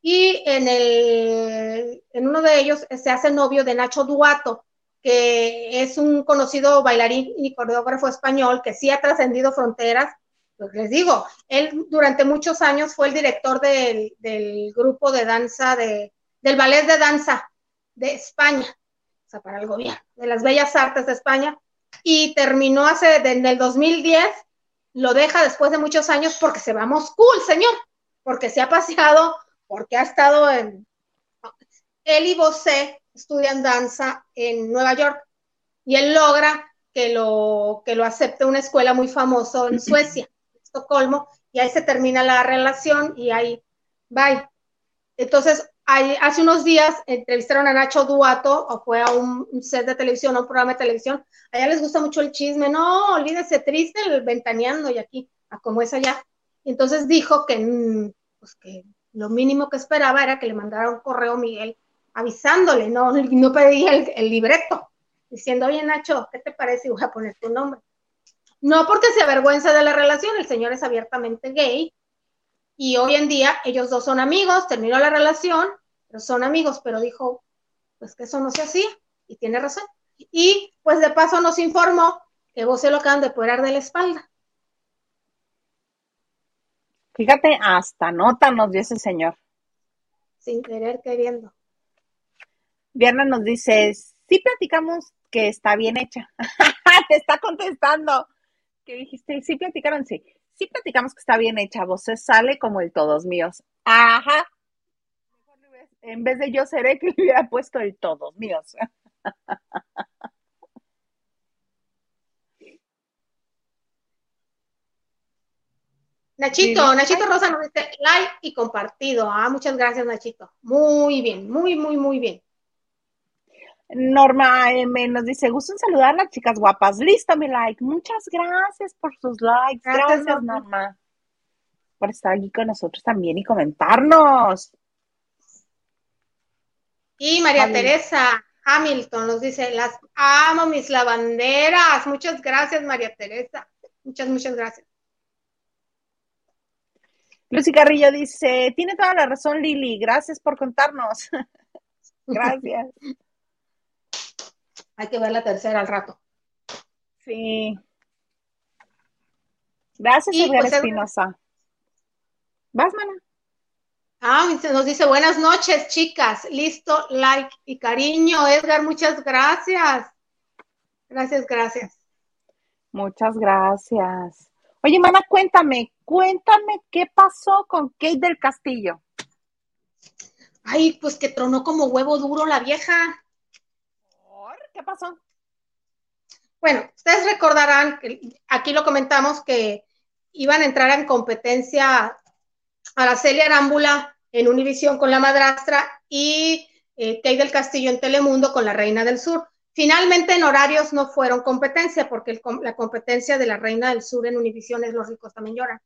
Y en, el, en uno de ellos se hace novio de Nacho Duato, que es un conocido bailarín y coreógrafo español que sí ha trascendido fronteras. pues les digo, él durante muchos años fue el director del, grupo de danza, de, del ballet de danza de España, sea, para el gobierno, de las Bellas Artes de España, y terminó hace, en el 2010, lo deja después de muchos años porque se va a Moscú, el señor, porque se ha paseado, porque ha estado en... Él y Bosé estudian danza en Nueva York y él logra que lo, que lo acepte una escuela muy famosa en Suecia. Estocolmo, y ahí se termina la relación y ahí, bye. Entonces, hace unos días entrevistaron a Nacho Duato, o fue a un, set de televisión, a un programa de televisión, allá les gusta mucho el chisme, no, olvídese, triste el ventaneando y aquí, a como es allá. Entonces dijo que, mm, pues que lo mínimo que esperaba era que le mandara un correo Miguel avisándole, no, no pedía el, el libreto, diciendo, oye Nacho, ¿qué te parece? Voy a poner tu nombre. No porque se avergüenza de la relación, el señor es abiertamente gay y hoy en día ellos dos son amigos, terminó la relación, pero son amigos, pero dijo, pues que eso no se hacía y tiene razón. Y pues de paso nos informó que vos se lo acaban de operar de la espalda. Fíjate, hasta nota nos dio ese señor. Sin querer queriendo. Viernes nos dice, sí platicamos que está bien hecha. Te está contestando que dijiste, sí platicaron, sí. Sí platicamos que está bien hecha, vos se sale como el todos míos. Ajá. En vez de yo seré que le hubiera puesto el todos míos. Nachito, Nachito Rosa nos dice like y compartido. Ah, muchas gracias, Nachito. Muy bien, muy, muy, muy bien. Norma M nos dice, gustan saludar a las chicas guapas. Listo, mi like. Muchas gracias por sus likes. Gracias, Norma. Por estar aquí con nosotros también y comentarnos. Y María Teresa Hamilton nos dice, las amo mis lavanderas. Muchas gracias, María Teresa. Muchas, muchas gracias. Lucy Carrillo dice, tiene toda la razón, Lili. Gracias por contarnos. gracias. Hay que ver la tercera al rato. Sí. Gracias, Edgar pues, Espinosa. ¿Vas, mana? Ah, nos dice buenas noches, chicas. Listo, like y cariño. Edgar, muchas gracias. Gracias, gracias. Muchas gracias. Oye, mana, cuéntame, cuéntame qué pasó con Kate del Castillo. Ay, pues que tronó como huevo duro la vieja. ¿Qué pasó? Bueno, ustedes recordarán, que aquí lo comentamos, que iban a entrar en competencia Araceli Arámbula en Univisión con la madrastra y eh, del Castillo en Telemundo con la Reina del Sur. Finalmente en horarios no fueron competencia porque la competencia de la Reina del Sur en Univisión es Los ricos también lloran.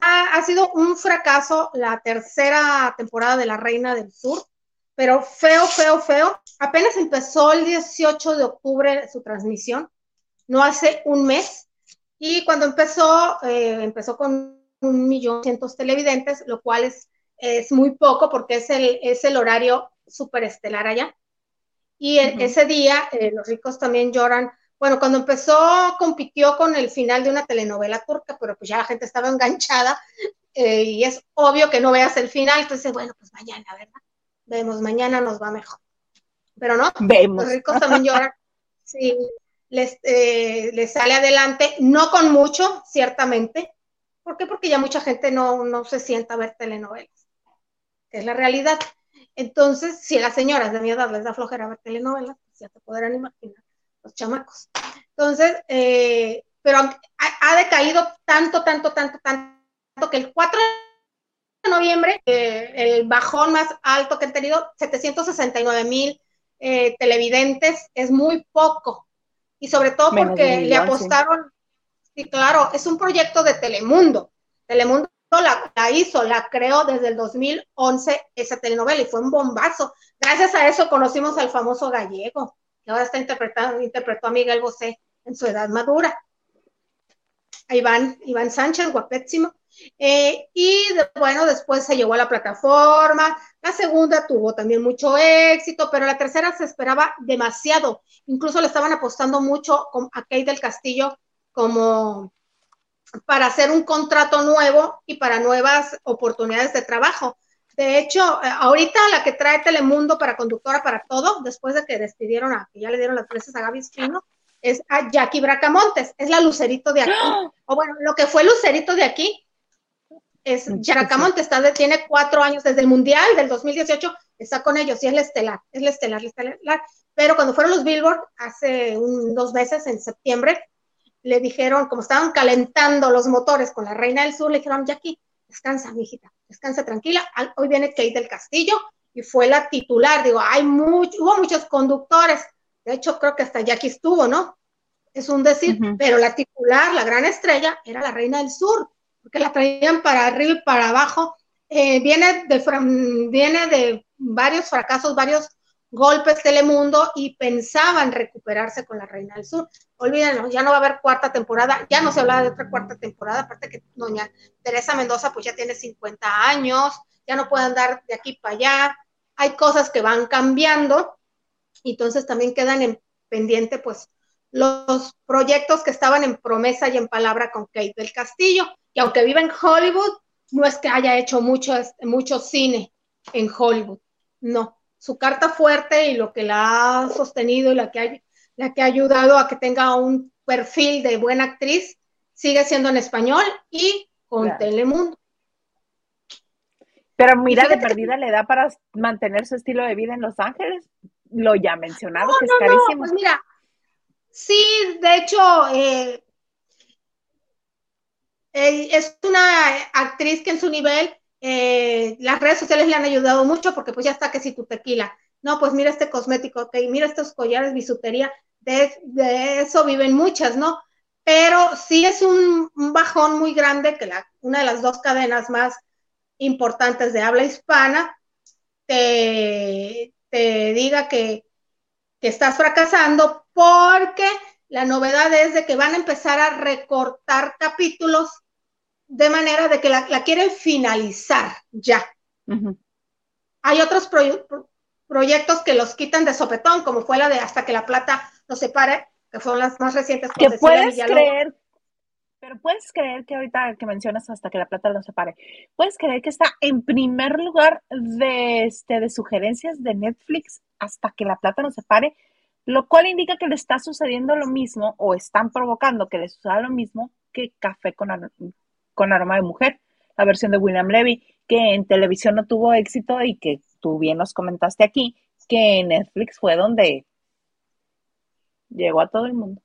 ha, sido un fracaso la tercera temporada de la Reina del Sur pero feo, feo, feo. Apenas empezó el 18 de octubre su transmisión, no hace un mes, y cuando empezó, eh, empezó con un millón cientos televidentes, lo cual es, es muy poco porque es el, es el horario superestelar allá. Y ese día, eh, los ricos también lloran. Bueno, cuando empezó, compitió con el final de una telenovela turca, pero pues ya la gente estaba enganchada eh, y es obvio que no veas el final. Entonces, bueno, pues mañana, ¿verdad? vemos, mañana nos va mejor. Pero no, vemos. los ricos también lloran. Sí, les, eh, les sale adelante, no con mucho, ciertamente. ¿Por qué? Porque ya mucha gente no, no se sienta a ver telenovelas, es la realidad. Entonces, si a las señoras de mi edad les da flojera ver telenovelas, pues ya te podrán imaginar los chamacos. Entonces, eh, pero ha, ha, decaído tanto, tanto, tanto, tanto, que el 4 noviembre, eh, el bajón más alto que han tenido, 769 mil eh, televidentes, es muy poco. Y sobre todo porque le apostaron, sí. claro, es un proyecto de Telemundo. Telemundo la, hizo, la creó desde el 2011 esa telenovela y fue un bombazo. Gracias a eso conocimos al famoso gallego, que ahora está interpretando, interpretó a Miguel Bosé en su edad madura. Iván, Iván Sánchez, guapísimo. Eh, y bueno, después se llegó a la plataforma. La segunda tuvo también mucho éxito, pero la tercera se esperaba demasiado. Incluso le estaban apostando mucho a Kate del Castillo como para hacer un contrato nuevo y para nuevas oportunidades de trabajo. De hecho, eh, ahorita la que trae Telemundo para conductora para todo, después de que despidieron a, que ya le dieron las veces a Gaby Espino, es a Jackie Bracamontes, es la lucerito de aquí. O bueno, lo que fue lucerito de aquí es Bracamontes, está tiene cuatro años desde el Mundial del 2018, está con ellos y es la estelar, es la estelar, la estelar. Pero cuando fueron los Billboard hace un, dos meses, en septiembre, le dijeron, como estaban calentando los motores con la Reina del Sur, le dijeron, Jackie, descansa, mijita, descansa tranquila. Hoy viene Kate del Castillo y fue la titular. Digo, hay mucho, hubo muchos conductores. De hecho, creo que hasta Jackie estuvo, ¿no? Es un decir, pero la titular, la gran estrella, era la Reina del Sur, porque la traían para arriba y para abajo. Eh, viene, de, viene de varios fracasos, varios golpes Telemundo y pensaban recuperarse con la Reina del Sur. Olvídenlo, ya no va a haber cuarta temporada, ya no se hablaba de otra cuarta temporada, aparte que doña Teresa Mendoza pues ya tiene 50 años, ya no puede andar de aquí para allá, hay cosas que van cambiando, y entonces también quedan en pendiente pues los proyectos que estaban en promesa y en palabra con Kate del Castillo, y aunque vive en Hollywood, no es que haya hecho mucho, mucho cine en Hollywood, no, su carta fuerte y lo que la ha sostenido y la que ha, la que ha ayudado a que tenga un perfil de buena actriz sigue siendo en español y con Telemundo. Pero mira, de perdida le da para mantener su estilo de vida en Los Ángeles. Lo ya mencionado, que es carísimo. pues mira, sí, de hecho, eh, eh, es una actriz que en su nivel eh, las redes sociales le han ayudado mucho porque pues ya está que si tu tequila, no, pues mira este cosmético, ok, mira estos collares, bisutería, de, eso viven muchas, ¿no? Pero sí es un, bajón muy grande que la, una de las dos cadenas más importantes de habla hispana te, te diga que, que estás fracasando porque la novedad es de que van a empezar a recortar capítulos de manera de que la, quieren finalizar ya. Hay otros proyectos que los quitan de sopetón, como fue la de Hasta que la plata nos separe, que fueron las más recientes. Que puedes creer, pero puedes creer que ahorita que mencionas Hasta que la plata nos separe, puedes creer que está en primer lugar de, este, de sugerencias de Netflix Hasta que la plata nos separe, lo cual indica que le está sucediendo lo mismo o están provocando que le suceda lo mismo que Café con, con aroma de mujer, la versión de William Levy, que en televisión no tuvo éxito y que tú bien nos comentaste aquí, que en Netflix fue donde llegó a todo el mundo.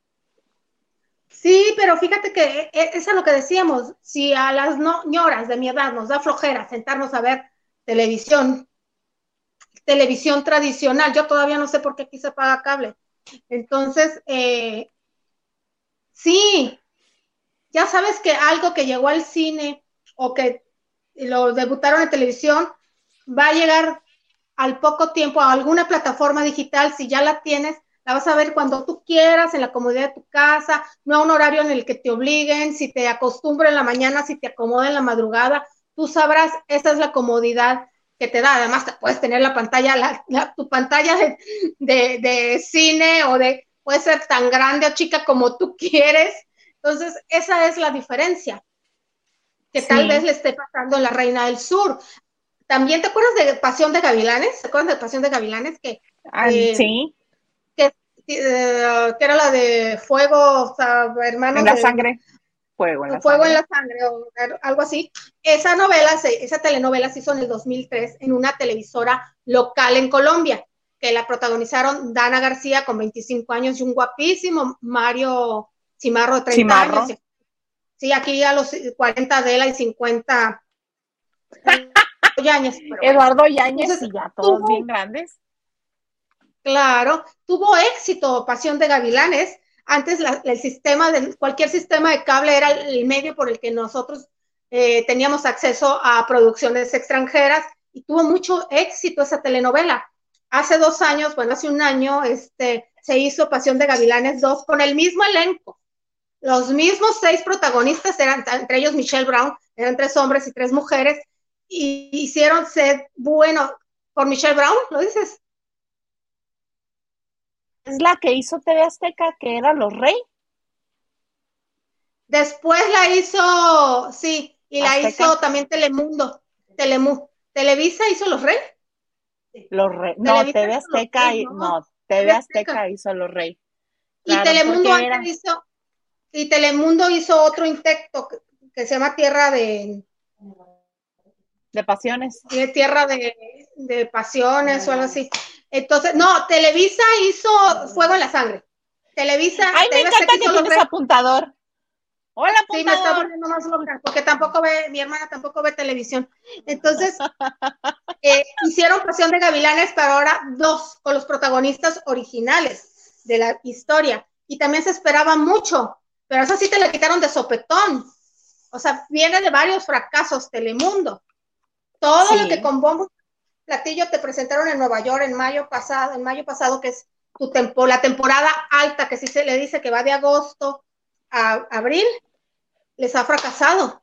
Sí, pero fíjate que e, e, es lo que decíamos, si a las no, ñoras de mi edad nos da flojera sentarnos a ver televisión, televisión tradicional, yo todavía no sé por qué aquí se paga cable. Entonces, eh, sí, ya sabes que algo que llegó al cine o que lo debutaron en televisión va a llegar al poco tiempo a alguna plataforma digital, si ya la tienes, la vas a ver cuando tú quieras, en la comodidad de tu casa, no a un horario en el que te obliguen, si te acostumbra en la mañana, si te acomoda en la madrugada, tú sabrás, esa es la comodidad que te da. Además, puedes tener la pantalla, tu pantalla de, de, cine o de, puede ser tan grande o chica como tú quieres, entonces, esa es la diferencia que tal vez le esté pasando a la Reina del Sur. También te acuerdas de Pasión de Gavilanes, ¿te acuerdas de Pasión de Gavilanes? Que, ah, eh, sí. Eh, que, era la de Fuego, o sea, hermanos. En la sangre. Fuego en la Fuego en la sangre, o algo así. Esa novela, esa telenovela se hizo en el 2003 en una televisora local en Colombia, que la protagonizaron Dana García con 25 años y un guapísimo Mario Cimarro de 30 años. Sí, aquí a los 40 de él y 50 Yáñez. Eduardo Yáñez y ya todos bien grandes. Claro, tuvo éxito Pasión de Gavilanes. Antes el sistema de cualquier sistema de cable era el medio por el que nosotros eh, teníamos acceso a producciones extranjeras y tuvo mucho éxito esa telenovela. Hace dos años, bueno, hace un año, este, se hizo Pasión de Gavilanes 2 con el mismo elenco los mismos seis protagonistas eran, entre ellos Michelle Brown, eran tres hombres y tres mujeres, y hicieron ser bueno por Michelle Brown, ¿lo dices? Es la que hizo TV Azteca, que era Los Rey. Después la hizo, sí, y la hizo también Telemundo. Telemu, Televisa hizo Los Rey. Los Rey. No, TV Azteca, no, TV Azteca hizo Los Rey. y Telemundo antes hizo, y Telemundo hizo otro intento que, se llama Tierra de de pasiones. De tierra de, de pasiones o algo así. Entonces, no, Televisa hizo Fuego en la Sangre. Televisa. Ay, me encanta que tienes apuntador. Hola, apuntador. Sí, me está poniendo más loca, porque tampoco ve, mi hermana tampoco ve televisión. Entonces, eh, hicieron Pasión de Gavilanes, pero ahora dos, con los protagonistas originales de la historia. Y también se esperaba mucho, pero eso sí te la quitaron de sopetón. O sea, viene de varios fracasos Telemundo. Todo lo que con bombo platillo te presentaron en Nueva York en mayo pasado, en mayo pasado, que es tu tempo, la temporada alta, que sí se le dice que va de agosto a abril, les ha fracasado.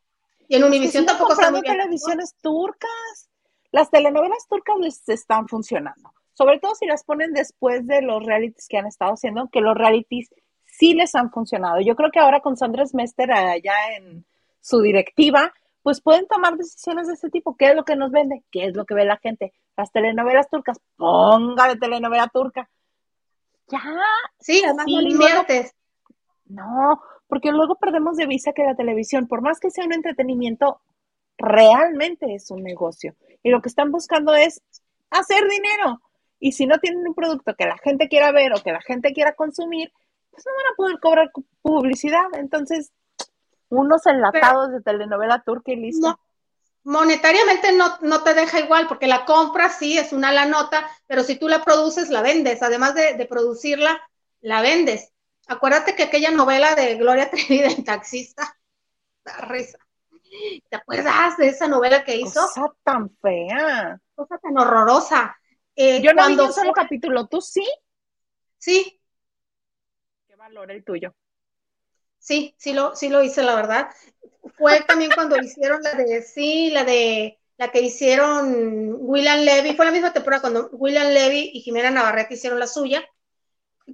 Y en Univisión tampoco están muy televisiones turcas. Las telenovelas turcas les están funcionando. Sobre todo si las ponen después de los realities que han estado haciendo, que los realities sí les han funcionado. Yo creo que ahora con Sandra Smester allá en su directiva, pues pueden tomar decisiones de ese tipo. ¿Qué es lo que nos vende? ¿Qué es lo que ve la gente? Las telenovelas turcas, póngale telenovela turca. Ya. Sí, además no inviertes. No, porque luego perdemos de vista que la televisión, por más que sea un entretenimiento, realmente es un negocio. Y lo que están buscando es hacer dinero. Y si no tienen un producto que la gente quiera ver o que la gente quiera consumir, pues no van a poder cobrar publicidad. Entonces, unos enlatados de telenovela turca y listo. No, monetariamente no, no te deja igual, porque la compra sí es una la nota, pero si tú la produces, la vendes. Además de, producirla, la vendes. Acuérdate que aquella novela de Gloria Trevi del taxista, la risa. ¿Te acuerdas de esa novela que hizo? Cosa tan fea. Cosa tan horrorosa. Eh, Yo no vi un solo capítulo, ¿tú sí? Sí. ¿Qué valor el tuyo? Sí, sí lo, sí lo hice, la verdad. Fue también cuando hicieron la de, sí, la de, la que hicieron William Levy, fue la misma temporada cuando William Levy y Jimena Navarrete hicieron la suya.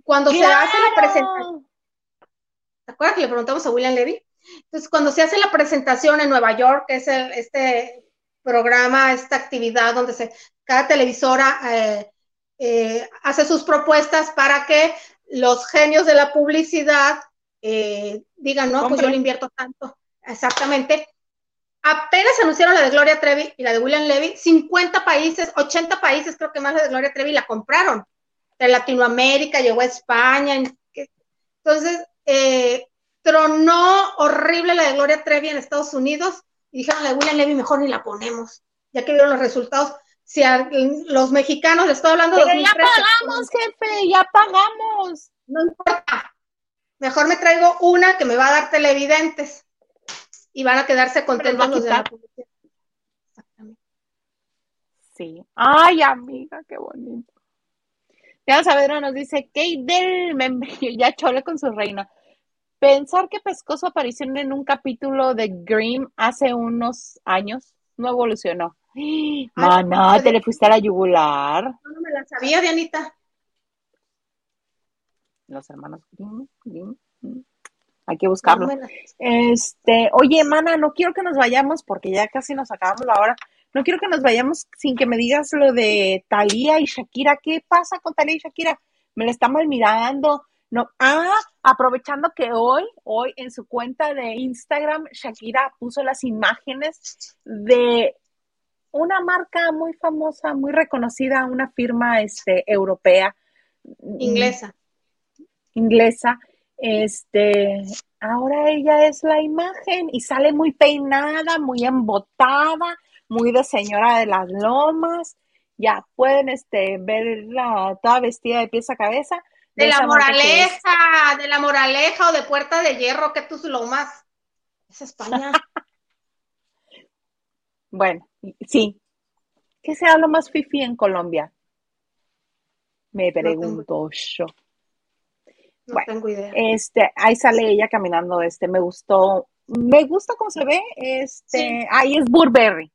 Cuando se hace la presentación, ¿te acuerdas que le preguntamos a William Levy? Entonces, cuando se hace la presentación en Nueva York, que es este programa, esta actividad donde se, cada televisora eh, eh, hace sus propuestas para que los genios de la publicidad eh, digan, no, pues yo le invierto tanto. Exactamente. Apenas anunciaron la de Gloria Trevi y la de William Levy, 50 países, 80 países, creo que más la de Gloria Trevi la compraron. De Latinoamérica, llegó a España. Entonces, eh, tronó horrible la de Gloria Trevi en Estados Unidos y dijeron la de William Levy mejor ni la ponemos, ya que vieron los resultados. Si a los mexicanos, les estoy hablando de... Pero ya pagamos, jefe, ya pagamos. No importa, Mejor me traigo una que me va a dar televidentes y van a quedarse contentos los de la publicidad. Sí. Ay, amiga, qué bonito. Ya Saavedra nos dice, Kate del ya chole con su reina. Pensar que Pescoso apareció en un capítulo de Grimm hace unos años no evolucionó. Mana, te le fuiste a la yugular. No, no me la sabía, Dianita los hermanos Hay que buscarlo. Este, oye, mana, no quiero que nos vayamos porque ya casi nos acabamos la hora. No quiero que nos vayamos sin que me digas lo de Talía y Shakira. ¿Qué pasa con Talía y Shakira? Me la estamos mirando. No, ah, aprovechando que hoy, hoy en su cuenta de Instagram, Shakira puso las imágenes de una marca muy famosa, muy reconocida, una firma este, europea. Inglesa inglesa, este, ahora ella es la imagen y sale muy peinada, muy embotada, muy de señora de las lomas. Ya pueden este, verla toda vestida de pies a cabeza. De, la moraleja, de la moraleja o de puerta de hierro, que tus lomas. Es España. bueno, sí. ¿Qué sea lo más fifi en Colombia? Me pregunto yo. No tengo idea. Este, ahí sale ella caminando, este, me gustó, me gusta cómo se ve, este, ahí es Burberry.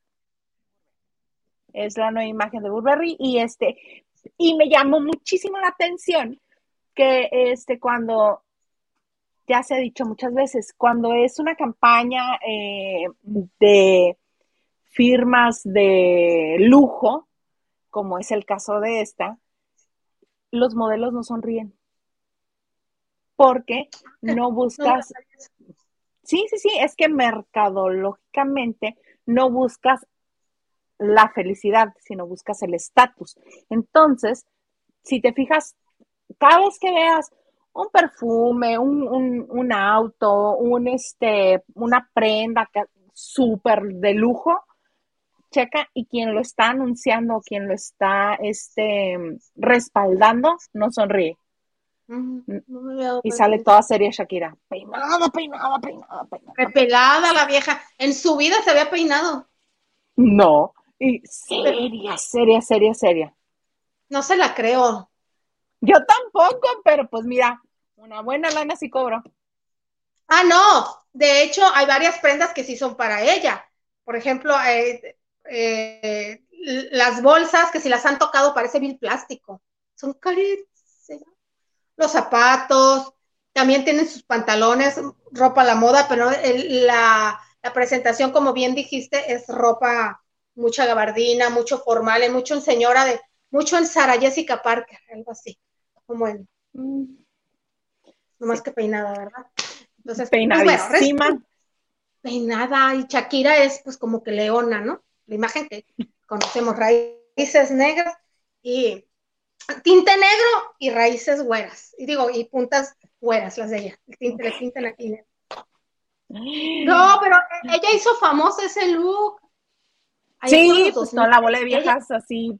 Es la nueva imagen de Burberry y este, y me llamó muchísimo la atención que este, cuando ya se ha dicho muchas veces, cuando es una campaña eh, de firmas de lujo, como es el caso de esta, los modelos no sonríen. Porque no buscas... Sí, sí, sí, es que mercadológicamente no buscas la felicidad, sino buscas el estatus. Entonces, si te fijas, cada vez que veas un perfume, un, auto, un este, una prenda súper de lujo, checa y quien lo está anunciando, quien lo está este, respaldando, no sonríe. y sale toda seria Shakira. Peinada, peinada, peinada, peinada. Repelada la vieja. En su vida se había peinado. No. Y seria, seria, seria, seria. No se la creo. Yo tampoco, pero pues mira, una buena lana sí cobro. Ah, no. De hecho, hay varias prendas que sí son para ella. Por ejemplo, eh, eh, las bolsas que si las han tocado parece vil plástico. Son carísimas. Los zapatos, también tienen sus pantalones, ropa a la moda, pero la, la, presentación, como bien dijiste, es ropa, mucha gabardina, mucho formal, mucho en señora de, mucho en Sara Jessica Parker, algo así, como en, mm. no más que peinada, ¿verdad? Entonces, pues, peinadísima. peinada, y Shakira es pues como que leona, ¿no? La imagen que conocemos, raíces negras y tinte negro y raíces güeras. Y digo, y puntas güeras las de ella. El tinte le pintan aquí. No, pero ella hizo famoso ese look. sí, pues toda la bola de viejas así.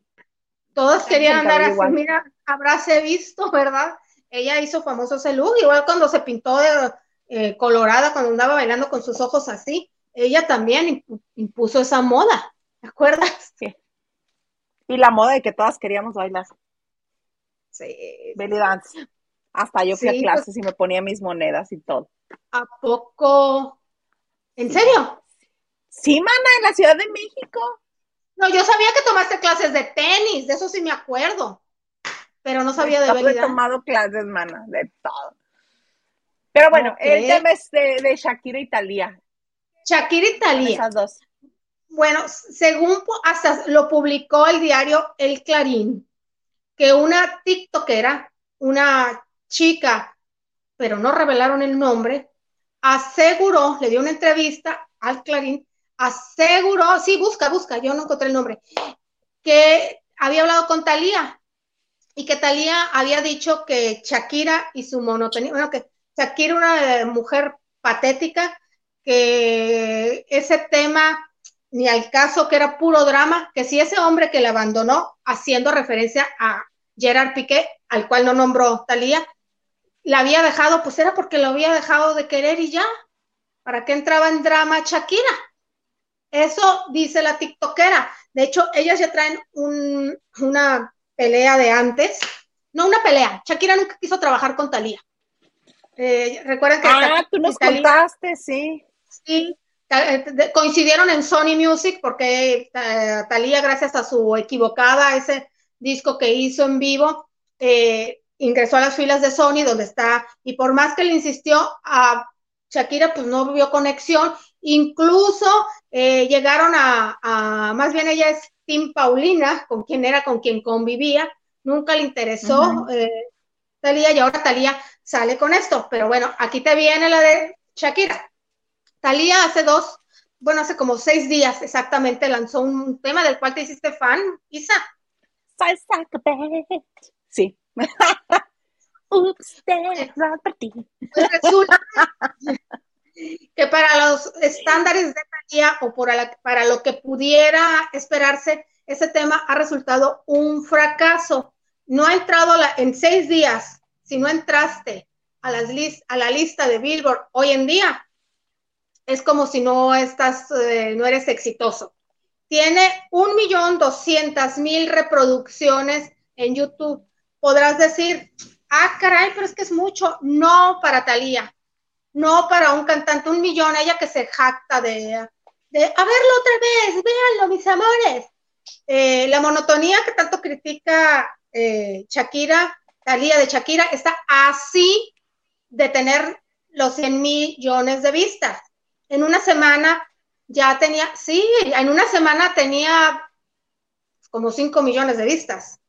Todos querían andar así, mira, habráse visto, ¿verdad? Ella hizo famoso ese look, igual cuando se pintó de eh, colorada, cuando andaba bailando con sus ojos así, ella también impuso esa moda. ¿Te acuerdas? Sí. Y la moda de que todas queríamos bailar. Sí. Belly dance. Hasta yo fui a pues clases y me ponía mis monedas y todo. ¿A poco? ¿En serio? Sí, mana, en la Ciudad de México. No, yo sabía que tomaste clases de tenis, de eso sí me acuerdo. Pero no sabía de belly He tomado clases, mana, de todo. Pero bueno, el tema es de, Shakira y Talía. Shakira y Talía. Esas dos. Bueno, según hasta lo publicó el diario El Clarín, que una TikTokera, una chica, pero no revelaron el nombre, aseguró, le dio una entrevista al Clarín, aseguró, sí, busca, busca, yo no encontré el nombre, que había hablado con Talía y que Talía había dicho que Shakira y su monotonía, bueno, que Shakira una mujer patética, que ese tema ni al caso que era puro drama, que si ese hombre que le abandonó, haciendo referencia a Gerard Piqué, al cual no nombró Talía, la había dejado, pues era porque lo había dejado de querer y ya. ¿Para qué entraba en drama Shakira? Eso dice la TikTokera. De hecho, ellas ya traen una pelea de antes. No una pelea. Shakira nunca quiso trabajar con Talía. Eh, Recuerden que. Ah, tú nos contaste, sí. Sí, coincidieron en Sony Music porque eh, Talía, gracias a su equivocada, ese disco que hizo en vivo, eh, ingresó a las filas de Sony, donde está, y por más que le insistió a Shakira, pues no vio conexión, incluso llegaron a, más bien ella es Tim Paulina, con quien era, con quien convivía, nunca le interesó Talía, y ahora Talía sale con esto, pero bueno, aquí te viene la de Shakira. Talía hace dos, bueno, hace como seis días exactamente lanzó un tema del cual te hiciste fan, Isa. Sí. Ups, pues resulta que para los estándares de Talía o para lo que pudiera esperarse, ese tema ha resultado un fracaso. No ha entrado en seis días, si no entraste a, las a la lista de Billboard hoy en día, es como si no estás, eh, no eres exitoso. Tiene un millón doscientas mil reproducciones en YouTube. Podrás decir, ah, caray, pero es que es mucho. No para Talía, no para un cantante, un millón, ella que se jacta de, de a verlo otra vez, véanlo, mis amores. Eh, la monotonía que tanto critica eh, Shakira, Talía de Shakira, está así de tener los 100 millones de vistas. En una semana ya tenía, sí, en una semana tenía como 5 millones de vistas.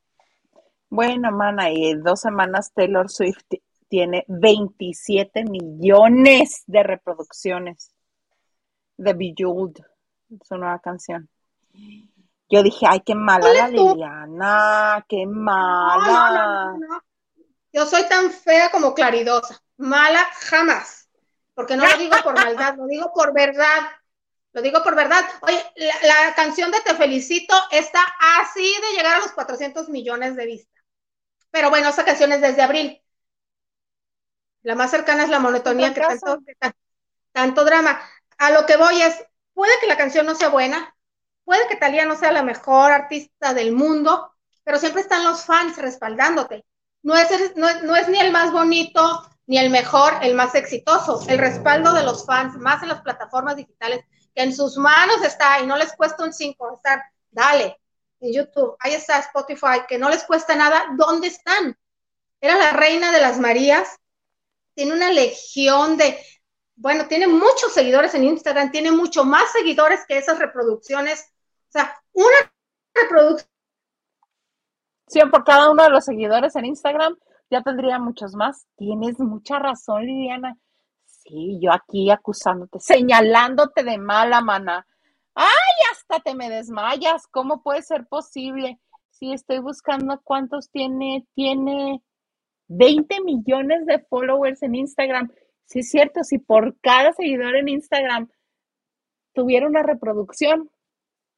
Bueno, mana, y en dos semanas Taylor Swift tiene 27 millones de reproducciones de Bejeweled, su nueva canción. Yo dije, ay, qué mala la Liliana, qué mala. Yo soy tan fea como claridosa. Mala jamás. Porque no lo digo por maldad, lo digo por verdad. Lo digo por verdad. Oye, la, canción de Te Felicito está así de llegar a los 400 millones de vistas. Pero bueno, esa canción es desde abril. La más cercana es la monotonía que tanto, tanto drama. A lo que voy es, puede que la canción no sea buena, puede que Talía no sea la mejor artista del mundo, pero siempre están los fans respaldándote. No es, no, es ni el más bonito, ni el mejor, el más exitoso. El respaldo de los fans, más en las plataformas digitales, que en sus manos está y no les cuesta un 5 estar, dale, en YouTube, ahí está Spotify, que no les cuesta nada, ¿dónde están? Era la reina de las Marías, tiene una legión de, bueno, tiene muchos seguidores en Instagram, tiene mucho más seguidores que esas reproducciones o sea, una reproducción. Sí, por cada uno de los seguidores en Instagram ya tendría muchos más. Tienes mucha razón, Liliana. Sí, yo aquí acusándote, señalándote de mala mana. ¡Ay, hasta te me desmayas! ¿Cómo puede ser posible? Si estoy buscando cuántos tiene, tiene 20 millones de followers en Instagram. Sí, es cierto, si por cada seguidor en Instagram tuviera una reproducción,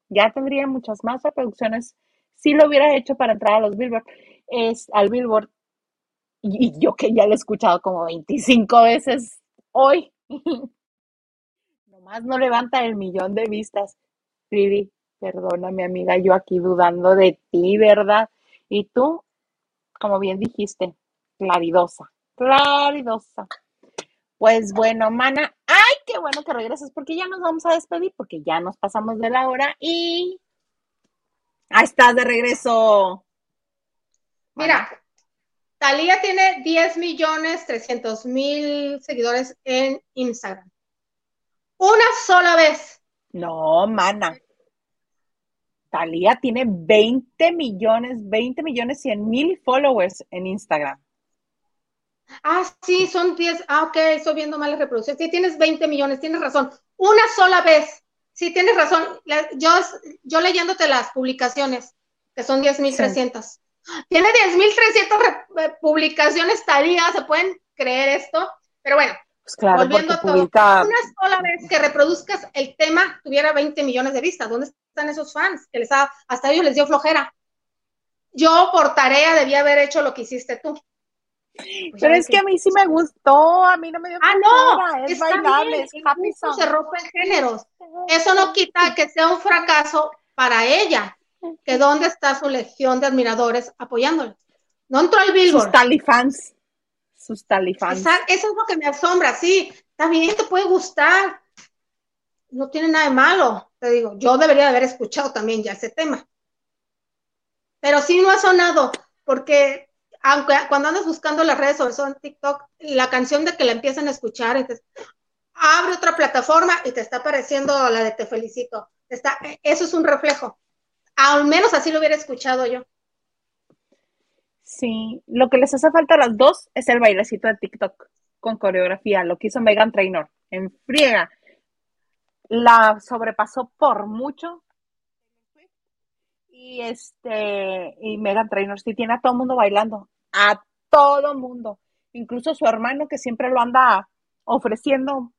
ya tendría muchas más reproducciones si lo hubiera hecho para entrar a los Billboard, es al Billboard. Y, yo que ya lo he escuchado como 25 veces hoy. Nomás no levanta el millón de vistas. Vivi, perdóname amiga, yo aquí dudando de ti, ¿verdad? Y tú, como bien dijiste, claridosa, claridosa. Pues bueno, mana, ay, qué bueno que regreses porque ya nos vamos a despedir porque ya nos pasamos de la hora y ahí estás de regreso. Mira, Talía tiene 10 millones 300 mil seguidores en Instagram. Una sola vez. No, mana. Talía tiene 20 millones, 20 millones 100 mil followers en Instagram. Ah, sí, son 10. Ah, ok, estoy viendo mal la reproducción. Sí, tienes 20 millones, tienes razón. Una sola vez. Sí, tienes razón. Yo, yo leyéndote las publicaciones, que son 10.300. Sí. Tiene 10.300 eh, publicaciones día, ¿se pueden creer esto? Pero bueno, pues claro, volviendo a todo. Una sola vez que reproduzcas el tema tuviera 20 millones de vistas. ¿Dónde están esos fans? Que les hasta ellos les dio flojera. Yo por tarea debía haber hecho lo que hiciste tú. Pues Pero es que a mí sí me gustó, a mí no me dio Ah, no, es bailable, es happy song. Se rompen géneros. Eso no quita que sea un fracaso para ella, que dónde está su legión de admiradores apoyándole. No entró al Billboard. Sus talifans. Sus talifans. Eso es lo que me asombra, sí. Está bien, te puede gustar. No tiene nada de malo. Te digo, yo debería haber escuchado también ya ese tema. Pero sí no ha sonado, porque aunque cuando andas buscando las redes, sobre todo en TikTok, la canción de que la empiezan a escuchar, entonces, abre otra plataforma y te está apareciendo la de Te Felicito. Está, eso es un reflejo. Al menos así lo hubiera escuchado yo. Sí, lo que les hace falta a las dos es el bailecito de TikTok con coreografía, lo que hizo Megan Trainor en friega. La sobrepasó por mucho y este, y Megan Trainor sí tiene a todo mundo bailando, a todo mundo, incluso su hermano que siempre lo anda ofreciendo,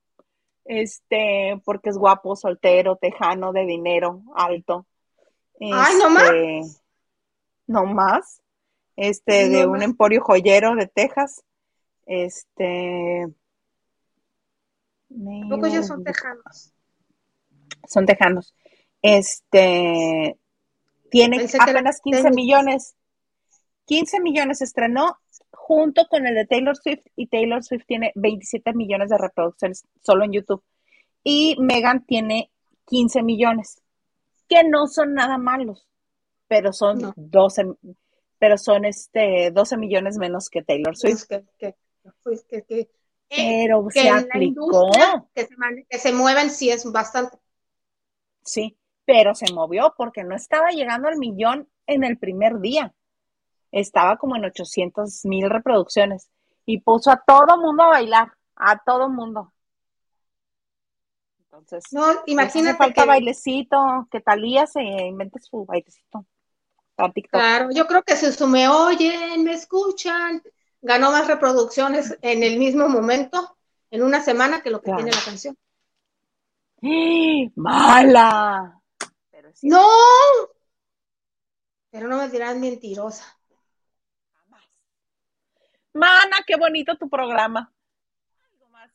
este, porque es guapo, soltero, tejano, de dinero, alto. Ay, no más. Este, no más. Este, de un emporio joyero de Texas. Este. Poco ellos son tejanos. Son tejanos. Este, tiene apenas 15 millones. 15 millones estrenó junto con el de Taylor Swift y Taylor Swift tiene 27 millones de reproducciones solo en YouTube. Y Megan tiene 15 millones, que no son nada malos, pero son 12 pero son este 12 millones menos que Taylor Swift. Pues que, pues que, pero se aplicó. que, se, que se mueven sí es bastante. Sí, pero se movió porque no estaba llegando al millón en el primer día. Estaba como en 800 mil reproducciones y puso a todo mundo a bailar, a todo mundo. Entonces, no, pues, imagínate. falta bailecito, que Talía se invente su bailecito. Claro, yo creo que si me oyen, me escuchan, ganó más reproducciones en el mismo momento, en una semana, que lo que tiene la canción. ¡Mala! ¡No! Pero no me dirán mentirosa. Mana, qué bonito tu programa.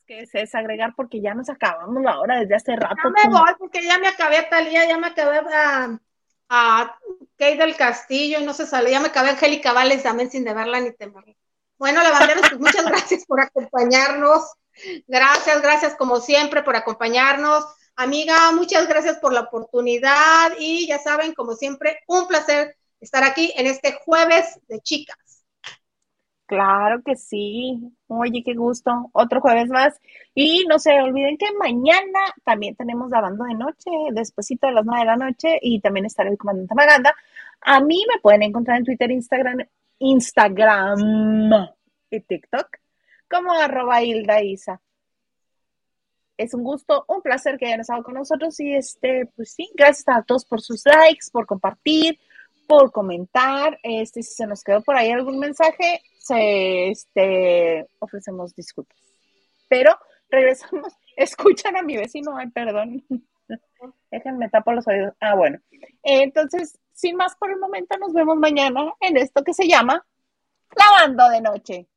Que es, es agregar porque ya nos acabamos la hora desde hace rato. No me voy porque ya me acabé a Talía, ya me acabé a, a Kate del Castillo y no se salió, ya me acabé a Angélica Vales también sin deberla ni temerla. Bueno, lavanderos, pues muchas gracias por acompañarnos. Gracias, gracias como siempre por acompañarnos. Amiga, muchas gracias por la oportunidad y ya saben, como siempre, un placer estar aquí en este jueves de chicas. Claro que sí. Oye, qué gusto. Otro jueves más. Y no se olviden que mañana también tenemos lavando de noche, despuesito de las nueve de la noche, y también estará el comandante Maganda. A mí me pueden encontrar en Twitter, Instagram, Instagram y TikTok como arroba Hilda Isa. Es un gusto, un placer que hayan estado con nosotros y este, pues sí, gracias a todos por sus likes, por compartir, por comentar. Este, si se nos quedó por ahí algún mensaje, este, ofrecemos disculpas. Pero regresamos. Escuchan a mi vecino, ay, perdón. Déjenme tapo los oídos. Ah, bueno. Entonces, sin más por el momento, nos vemos mañana en esto que se llama Lavando de Noche.